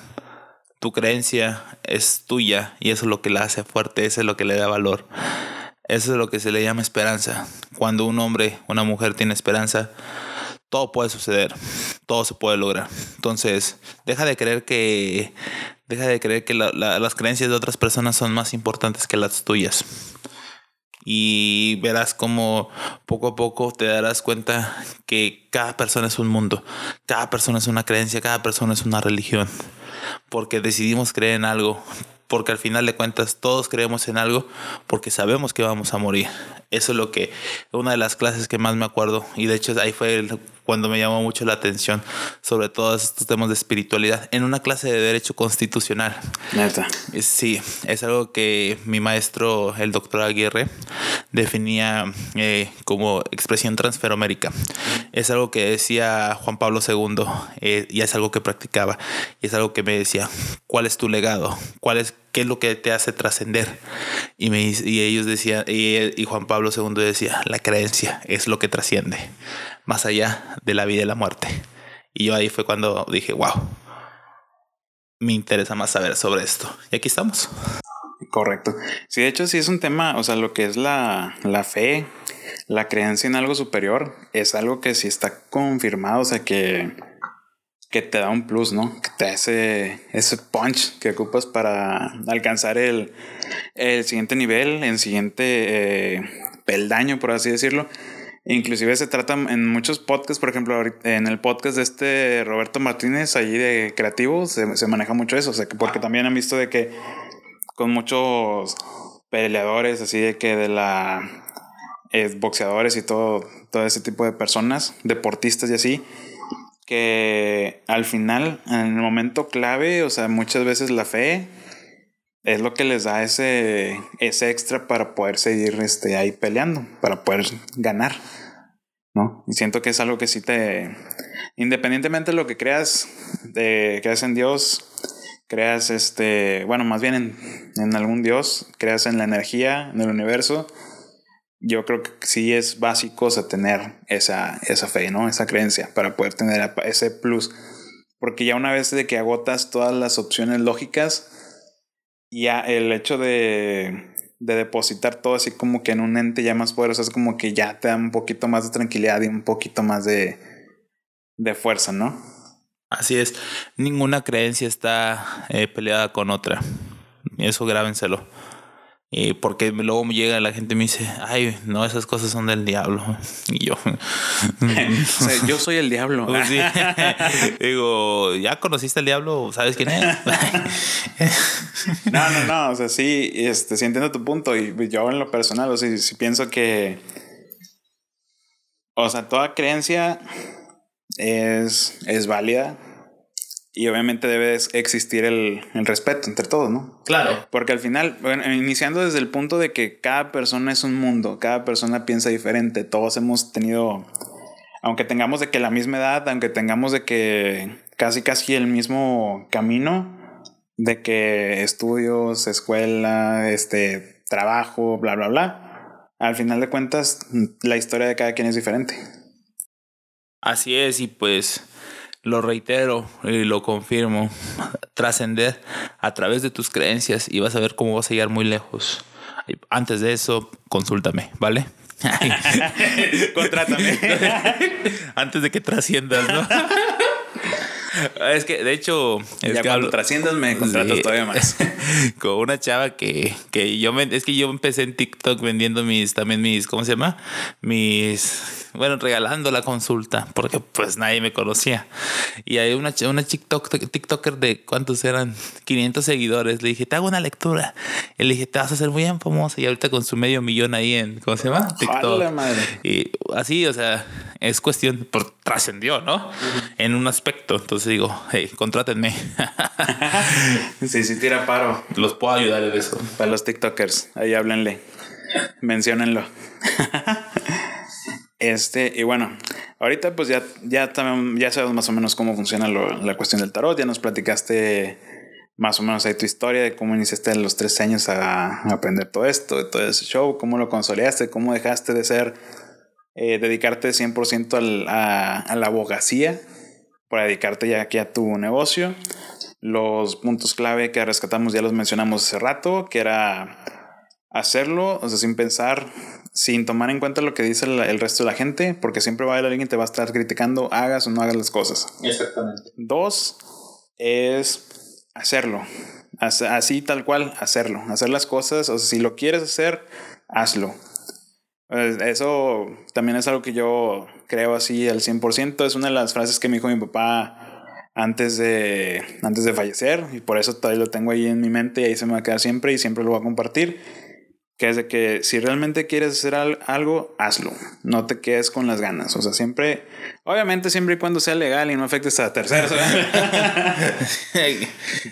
Tu creencia es tuya y eso es lo que la hace fuerte, eso es lo que le da valor. Eso es lo que se le llama esperanza. Cuando un hombre, una mujer tiene esperanza, todo puede suceder, todo se puede lograr. Entonces, deja de creer que, deja de creer que las creencias de otras personas son más importantes que las tuyas y verás como poco a poco te darás cuenta que cada persona es un mundo, cada persona es una creencia, cada persona es una religión, porque decidimos creer en algo, porque al final de cuentas todos creemos en algo porque sabemos que vamos a morir. Eso es lo que, una de las clases que más me acuerdo, y de hecho ahí fue el, cuando me llamó mucho la atención sobre todos estos temas de espiritualidad en una clase de derecho constitucional. Neta. Sí, es algo que mi maestro, el doctor Aguirre, definía eh, como expresión transferomérica. Es algo que decía Juan Pablo II eh, y es algo que practicaba y es algo que me decía, ¿cuál es tu legado? ¿Cuál es qué es lo que te hace trascender? Y, me, y ellos decían, y, y Juan Pablo II decía, la creencia es lo que trasciende más allá de la vida y la muerte. Y yo ahí fue cuando dije, wow, me interesa más saber sobre esto. Y aquí estamos. Correcto. Sí, de hecho sí es un tema, o sea, lo que es la, la fe, la creencia en algo superior, es algo que sí está confirmado, o sea, que, que te da un plus, ¿no? Que te da ese, ese punch que ocupas para alcanzar el, el siguiente nivel, el siguiente eh, peldaño, por así decirlo. Inclusive se trata en muchos podcasts, por ejemplo, en el podcast de este Roberto Martínez, allí de creativo, se, maneja mucho eso, o sea, porque también han visto de que con muchos peleadores, así de que de la eh, boxeadores y todo, todo ese tipo de personas, deportistas y así, que al final, en el momento clave, o sea, muchas veces la fe es lo que les da ese, ese extra para poder seguir este, ahí peleando, para poder ganar. ¿no? Y siento que es algo que sí te, independientemente de lo que creas, de, creas en Dios, creas este, bueno, más bien en, en, algún Dios, creas en la energía, en el universo, yo creo que sí es básico tener esa, esa fe, ¿no? Esa creencia para poder tener ese plus. Porque ya una vez de que agotas todas las opciones lógicas, ya el hecho de, de depositar todo así como que en un ente ya más poderoso es como que ya te da un poquito más de tranquilidad y un poquito más de, de fuerza, ¿no? Así es, ninguna creencia está eh, peleada con otra. Eso grábenselo. Y porque luego me llega la gente y me dice, ay, no, esas cosas son del diablo. Y yo, yo soy el diablo. Pues Digo, ¿ya conociste al diablo? ¿Sabes quién es? no, no, no. O sea, sí, este, sí entiendo tu punto. Y yo en lo personal, o sea, sí pienso que. O sea, toda creencia es, es válida y obviamente debe existir el, el, respeto entre todos, ¿no? Claro. Porque al final, bueno, iniciando desde el punto de que cada persona es un mundo, cada persona piensa diferente, todos hemos tenido, aunque tengamos de que la misma edad, aunque tengamos de que casi casi el mismo camino, de que estudios, escuela, este, trabajo, bla, bla, bla, al final de cuentas la historia de cada quien es diferente. Así es, y pues lo reitero y lo confirmo, trascender a través de tus creencias y vas a ver cómo vas a llegar muy lejos. Antes de eso, consúltame, ¿vale? Contrátame. Antes de que trasciendas, ¿no? Es que, de hecho, es ya cuando trasciendas me contratas todavía más. Con una chava que, que yo me, es que yo empecé en TikTok vendiendo mis, también mis, ¿cómo se llama? Mis bueno, regalando la consulta, porque pues nadie me conocía. Y hay una, una TikTok, TikToker de cuántos eran, 500 seguidores. Le dije, te hago una lectura. Y le dije, te vas a hacer muy bien famosa. Y ahorita con su medio millón ahí en, ¿cómo se llama? TikTok. Y así, o sea, es cuestión, por trascendió, ¿no? En un aspecto. Entonces digo, hey, contrátenme. sí, sí, tira paro. Los puedo ayudar en eso. Para los TikTokers, ahí háblenle. Menciónenlo. Este, y bueno, ahorita pues ya, ya, ya sabemos más o menos cómo funciona la cuestión del tarot. Ya nos platicaste más o menos ahí tu historia de cómo iniciaste a los tres años a, aprender todo esto, de todo ese show, cómo lo consolidaste, cómo dejaste de ser, eh, dedicarte 100% al, a, a, la abogacía para dedicarte ya aquí a tu negocio. Los puntos clave que rescatamos ya los mencionamos hace rato, que era hacerlo, o sea, sin pensar, sin tomar en cuenta lo que dice el, el resto de la gente, porque siempre va a haber alguien que te va a estar criticando, hagas o no hagas las cosas. Exactamente. Dos es hacerlo. Así tal cual, hacerlo. Hacer las cosas, o sea, si lo quieres hacer, hazlo. Pues, eso también es algo que yo creo así al 100%. Es una de las frases que me dijo mi papá antes de, antes de fallecer y por eso todavía lo tengo ahí en mi mente y ahí se me va a quedar siempre y siempre lo voy a compartir. Que es de que si realmente quieres hacer algo, hazlo. No te quedes con las ganas. O sea, siempre, obviamente siempre y cuando sea legal y no afectes a terceros.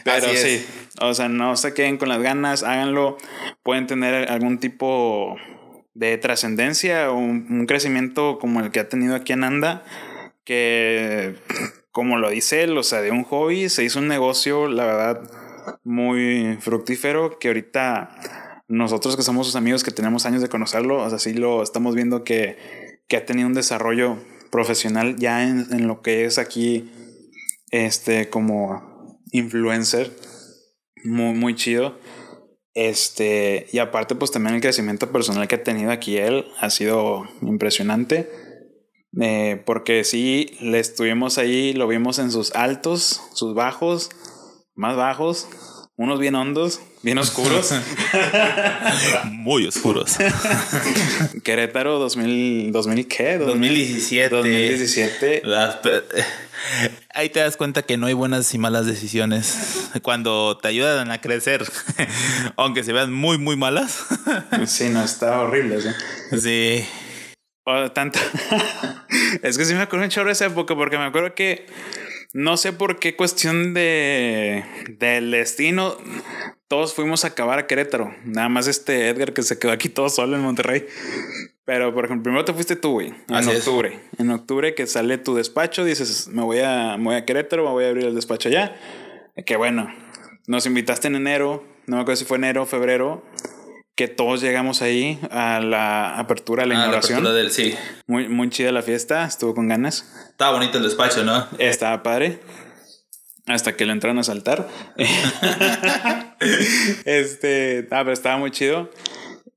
Pero sí, o sea, no se queden con las ganas, háganlo. Pueden tener algún tipo de trascendencia o un, un, crecimiento como el que ha tenido aquí en Anda, que como lo dice él, o sea, de un hobby se hizo un negocio, la verdad, muy fructífero que ahorita nosotros que somos sus amigos, que tenemos años de conocerlo, o sea, sí lo estamos viendo que, que ha tenido un desarrollo profesional ya en, en, lo que es aquí, este, como influencer, muy, muy chido. Este, y aparte, pues también el crecimiento personal que ha tenido aquí él ha sido impresionante. Eh, porque sí, le estuvimos ahí, lo vimos en sus altos, sus bajos, más bajos, unos bien hondos, bien oscuros. Muy oscuros. Querétaro 2000, 2000 ¿qué? 2017. 2017. Ahí te das cuenta que no hay buenas y malas decisiones cuando te ayudan a crecer, aunque se vean muy, muy malas. sí, no, está horrible. Sí. Sí. O tanto. es que sí me acuerdo un chorro de esa época porque me acuerdo que no sé por qué cuestión de del destino todos fuimos a acabar a Querétaro. Nada más este Edgar que se quedó aquí todo solo en Monterrey. Pero por ejemplo, primero te fuiste tú, güey, en Así octubre. Es. En octubre que sale tu despacho, dices, me voy a me voy a Querétaro, me voy a abrir el despacho allá. Que bueno, nos invitaste en enero, no me acuerdo si fue enero o febrero que todos llegamos ahí a la apertura, a la Ah, la inauguración. apertura del sí. Muy, muy chida la fiesta, estuvo con ganas. Estaba bonito el despacho, ¿no? Estaba padre. Hasta que lo entraron a saltar. este, ah, pero estaba muy chido.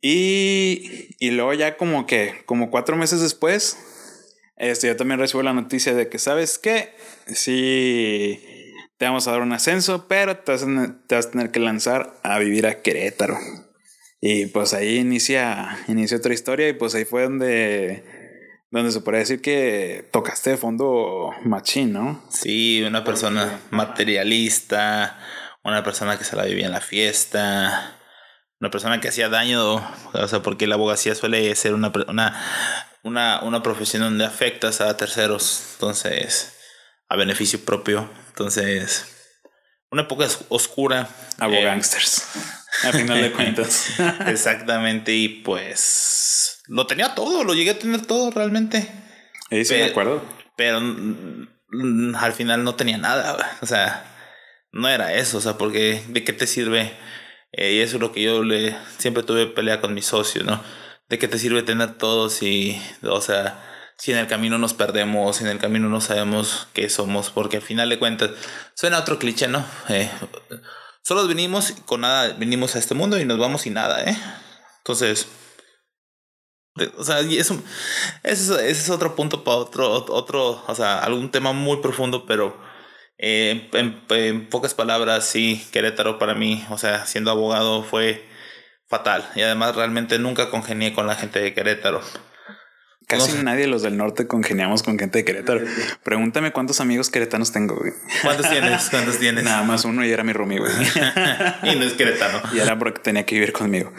Y, y luego ya como que, como cuatro meses después, este, yo también recibo la noticia de que, ¿sabes qué? Sí, te vamos a dar un ascenso, pero te vas, a, te vas a tener que lanzar a vivir a Querétaro. Y pues ahí inicia, inicia otra historia y pues ahí fue donde, donde se podría decir que tocaste de fondo machín, ¿no? Sí, una persona materialista, una persona que se la vivía en la fiesta, una persona que hacía daño, o sea, porque la abogacía suele ser una, una, una, una profesión donde afectas a terceros, entonces, a beneficio propio, entonces, una época oscura. Abogangsters. Eh, a final de cuentas. Exactamente, y pues lo tenía todo, lo llegué a tener todo realmente. Sí, sí, pero, me acuerdo. Pero al final no tenía nada, o sea, no era eso, o sea, porque ¿de qué te sirve? Eh, y eso es lo que yo le siempre tuve pelea con mi socio, ¿no? ¿De qué te sirve tener todo si, o sea, si en el camino nos perdemos, si en el camino no sabemos qué somos? Porque al final de cuentas, suena otro cliché, ¿no? Eh, Solo venimos con nada, venimos a este mundo y nos vamos sin nada, ¿eh? Entonces, o sea, y eso, ese, es otro punto para otro, otro, o sea, algún tema muy profundo, pero eh, en, en, pocas palabras, sí, Querétaro para mí, o sea, siendo abogado fue fatal. Y además realmente nunca congenié con la gente de Querétaro. Casi no. nadie de los del norte congeniamos con gente de Querétaro. Pregúntame cuántos amigos queretanos tengo, güey. ¿Cuántos tienes? ¿Cuántos tienes? Nada más uno y era mi roomie, güey. y no es queretano. Y era porque tenía que vivir conmigo.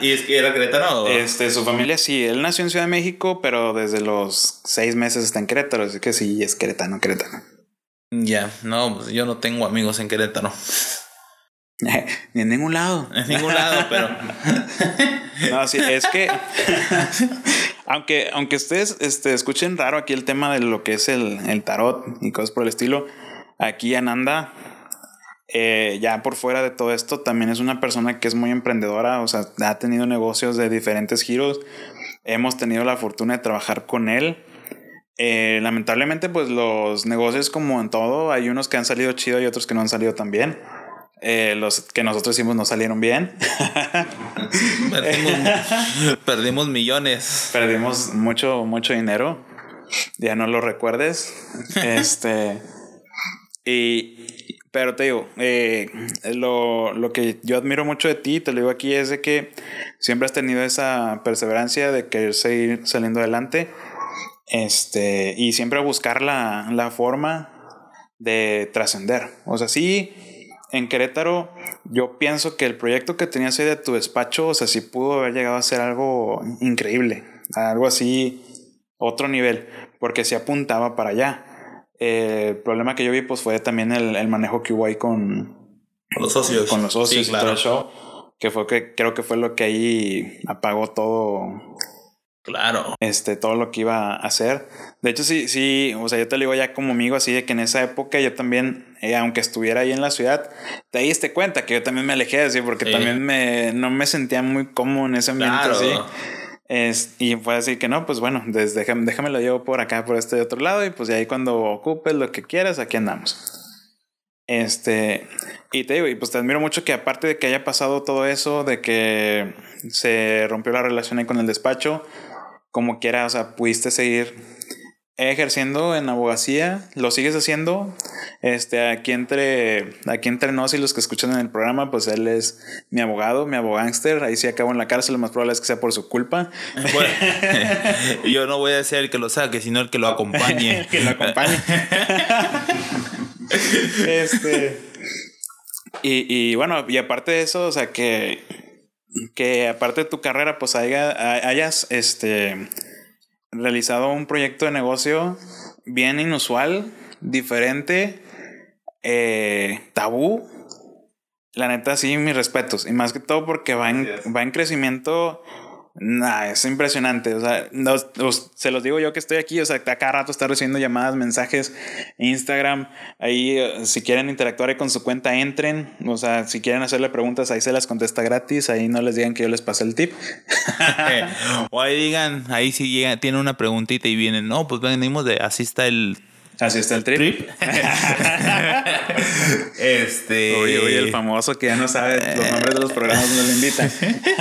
¿Y es que era queretano? O? Este, su familia sí. Él nació en Ciudad de México, pero desde los seis meses está en Querétaro. Así que sí, es queretano, queretano. Ya, no, pues yo no tengo amigos en Querétaro. Ni en ningún lado. En ningún lado, pero. no, sí, es que. Aunque, aunque ustedes este, escuchen raro aquí el tema de lo que es el, el tarot y cosas por el estilo, aquí en Anda eh, ya por fuera de todo esto, también es una persona que es muy emprendedora, o sea, ha tenido negocios de diferentes giros. Hemos tenido la fortuna de trabajar con él. Eh, lamentablemente, pues los negocios, como en todo, hay unos que han salido chido y otros que no han salido tan bien. Eh, los que nosotros hicimos no salieron bien. perdimos, perdimos millones. Perdimos mucho, mucho dinero. Ya no lo recuerdes. este. Y. Pero te digo, eh, lo, lo, que yo admiro mucho de ti, te lo digo aquí, es de que siempre has tenido esa perseverancia de querer seguir saliendo adelante. Este, y siempre buscar la, la forma de trascender. O sea, sí, en Querétaro, yo pienso que el proyecto que tenías ahí de tu despacho, o sea, sí pudo haber llegado a ser algo increíble, algo así, otro nivel, porque se apuntaba para allá. Eh, el problema que yo vi, pues fue también el, el manejo que hubo ahí con, los socios. Con los socios y todo el show, que fue que creo que fue lo que ahí apagó todo Claro. Este, todo lo que iba a hacer. De hecho, sí, sí, o sea, yo te lo digo ya como amigo, así de que en esa época yo también, eh, aunque estuviera ahí en la ciudad, te diste cuenta que yo también me alejé así, porque también me, no me sentía muy cómodo en ese ambiente así. Es, y fue así que no, pues bueno, desde, déjame, déjame lo llevo por acá, por este otro lado, y pues de ahí cuando ocupes lo que quieras, aquí andamos. Este, y te digo, y pues te admiro mucho que aparte de que haya pasado todo eso, de que se rompió la relación ahí con el despacho, como quiera, o sea, pudiste seguir ejerciendo en abogacía, lo sigues haciendo. Este, aquí entre, aquí entre nos y los que escuchan en el programa, pues él es mi abogado, mi abogánster. Ahí sí acabo en la cárcel, lo más probable es que sea por su culpa. yo no voy a ser el que lo saque, sino el que lo acompañe. que lo acompañe. este. Y, y bueno, y aparte de eso, o sea, que que aparte de tu carrera, pues hayas este, realizado un proyecto de negocio bien inusual, diferente, eh, tabú. La neta, sí, mis respetos. Y más que todo porque va en, va en crecimiento Nah, es impresionante. O sea, se los digo yo que estoy aquí. O sea, a cada rato está recibiendo llamadas, mensajes, Instagram. Ahí, eh, si quieren interactuar con su cuenta, entren. O sea, si quieren hacerle preguntas, ahí se las contesta gratis. Ahí no les digan que yo les pasé el tip. o ahí digan, ahí si llega, tiene una preguntita y vienen, no, pues venimos de así está el Así está el trip. este. Oye, oye, el famoso que ya no sabe los nombres de los programas donde lo invitan.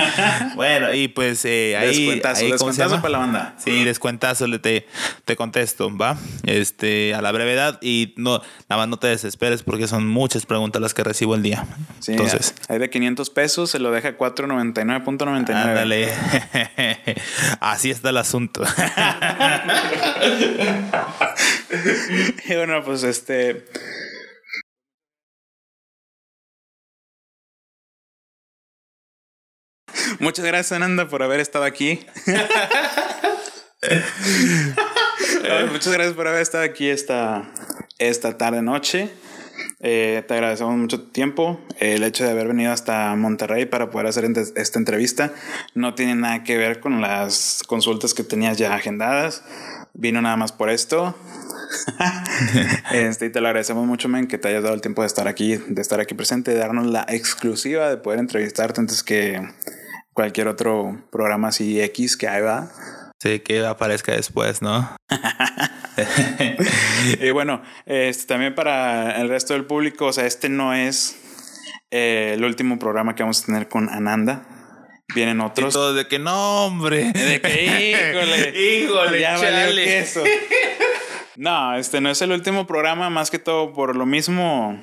bueno, y pues eh, ahí. Descuentazo, ahí, descuentazo para la banda. Sí, descuentazo, le te, te contesto, ¿va? Este, a la brevedad y no, nada más no te desesperes porque son muchas preguntas las que recibo el día. Sí, Entonces. Hay de 500 pesos, se lo deja 499.99. Ándale. Así está el asunto. y bueno, pues este. Muchas gracias, Ananda, por haber estado aquí. Muchas gracias por haber estado aquí esta, esta tarde noche. Eh, te agradecemos mucho tiempo. el hecho de haber venido hasta Monterrey para poder hacer esta entrevista no tiene nada que ver con las consultas que tenías ya agendadas. Vino nada más por esto. este, y te lo agradecemos mucho, men, que te hayas dado el tiempo de estar aquí, de estar aquí presente, de darnos la exclusiva de poder entrevistarte antes que cualquier otro programa así X que hay, va. Sí, que aparezca después, ¿no? y bueno, este, también para el resto del público, o sea, este no es eh, el último programa que vamos a tener con Ananda. Vienen otros. Y todo de que no, hombre. De que, híjole, híjole, ya valió queso. No, este no es el último programa, más que todo por lo mismo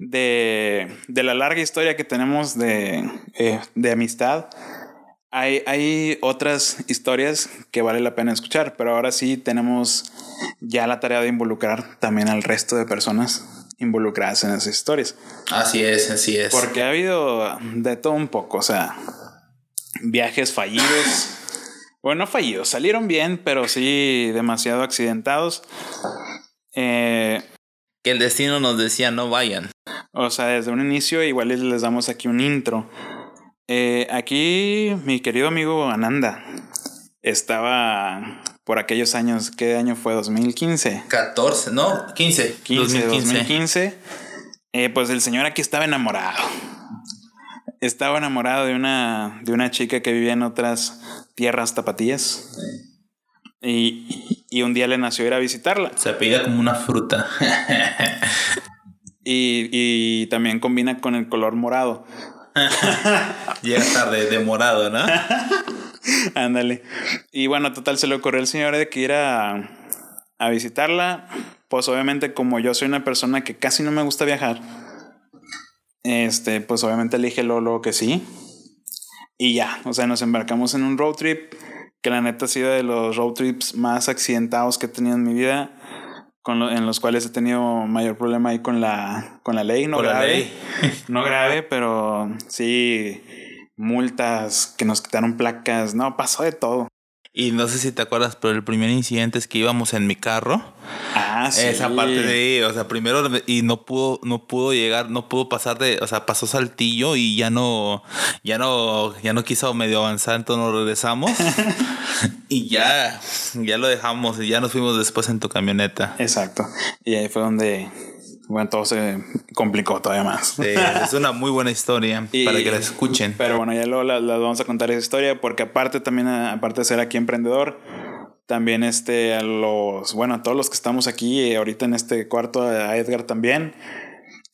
de, de la larga historia que tenemos de, eh, de amistad. Hay, hay otras historias que vale la pena escuchar, pero ahora sí tenemos ya la tarea de involucrar también al resto de personas involucradas en esas historias. Así es, así es. Porque ha habido de todo un poco, o sea, viajes fallidos bueno, no fallidos, salieron bien, pero sí demasiado accidentados. Eh, que el destino nos decía no vayan. O sea, desde un inicio igual les damos aquí un intro. Eh, aquí mi querido amigo Ananda estaba por aquellos años, ¿qué año fue? 2015. 14, no, 15. 15 2015. Eh, pues el señor aquí estaba enamorado. Estaba enamorado de una, de una chica que vivía en otras tierras tapatías. Y, y un día le nació ir a visitarla. Se apellida como una fruta. Y, y también combina con el color morado. Llega tarde, de morado, ¿no? Ándale. Y bueno, total, se le ocurrió al señor de que ir a, a visitarla. Pues obviamente, como yo soy una persona que casi no me gusta viajar, este, pues obviamente le dije Lolo que sí. Y ya, o sea, nos embarcamos en un road trip que la neta ha sido de los road trips más accidentados que he tenido en mi vida. Con lo- en los cuales he tenido mayor problema ahí con la, con la ley, no Con la grave. ley. no grave, pero sí multas, que nos quitaron placas, no, pasó de todo. Y no sé si te acuerdas, pero el primer incidente es que íbamos en mi carro. Ah, sí. Esa parte de, o sea, primero y no pudo, no pudo llegar, no pudo pasar de, o sea, pasó Saltillo y ya no, ya no, ya no quiso medio avanzar, entonces nos regresamos y ya, ya lo dejamos y ya nos fuimos después en tu camioneta. Exacto. Y ahí fue donde, bueno, todo se complicó todavía más. Sí, es una muy buena historia Y- para que la escuchen. Pero bueno, ya luego la, la vamos a contar esa historia porque aparte también, aparte de ser aquí emprendedor, también este, a los, bueno, a todos los que estamos aquí eh, ahorita en este cuarto, a Edgar también,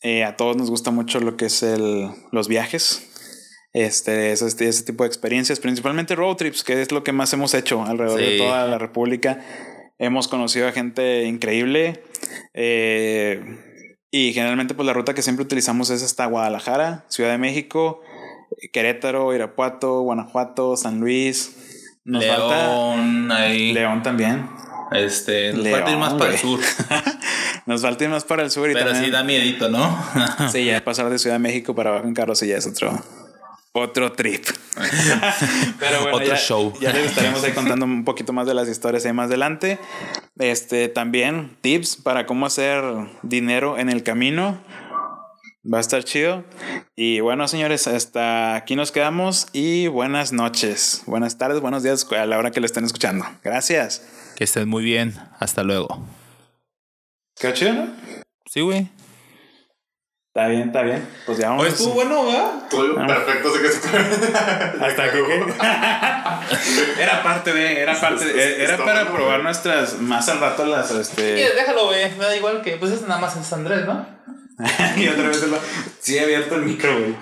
eh, a todos nos gusta mucho lo que es el, los viajes. Este, ese, este- ese tipo de experiencias, principalmente road trips, que es lo que más hemos hecho alrededor de toda la República. Hemos conocido a gente increíble. eh, y generalmente, pues la ruta que siempre utilizamos es hasta Guadalajara, Ciudad de México, Querétaro, Irapuato, Guanajuato, San Luis. Nos falta León, ahí, León también. este, nos León, falta ir más para el sur, Nos falta ir más para el sur y pero también. sí da miedito, ¿no? Sí, ya pasar de Ciudad de México para abajo en carro, sí, ya es otro, otro trip. Pero bueno, Otro ya, show. ya les estaremos ahí contando un poquito más de las historias ahí más adelante. Este, también tips para cómo hacer dinero en el camino. Va a estar chido. Y bueno, señores, hasta aquí nos quedamos y buenas noches, buenas tardes, buenos días a la hora que lo estén escuchando. Gracias. que estén muy bien, hasta luego. Qué chido, ¿no? Sí, güey. Está bien, está bien. Pues ya vamos. bueno, ¿verdad? Todo perfecto, sé que se Hasta que era parte de, era parte de, era para probar nuestras más al rato las este déjalo, güey. Me da igual que, pues es nada más en San Andrés, ¿no? y otra vez lo, sí he abierto el micro, güey.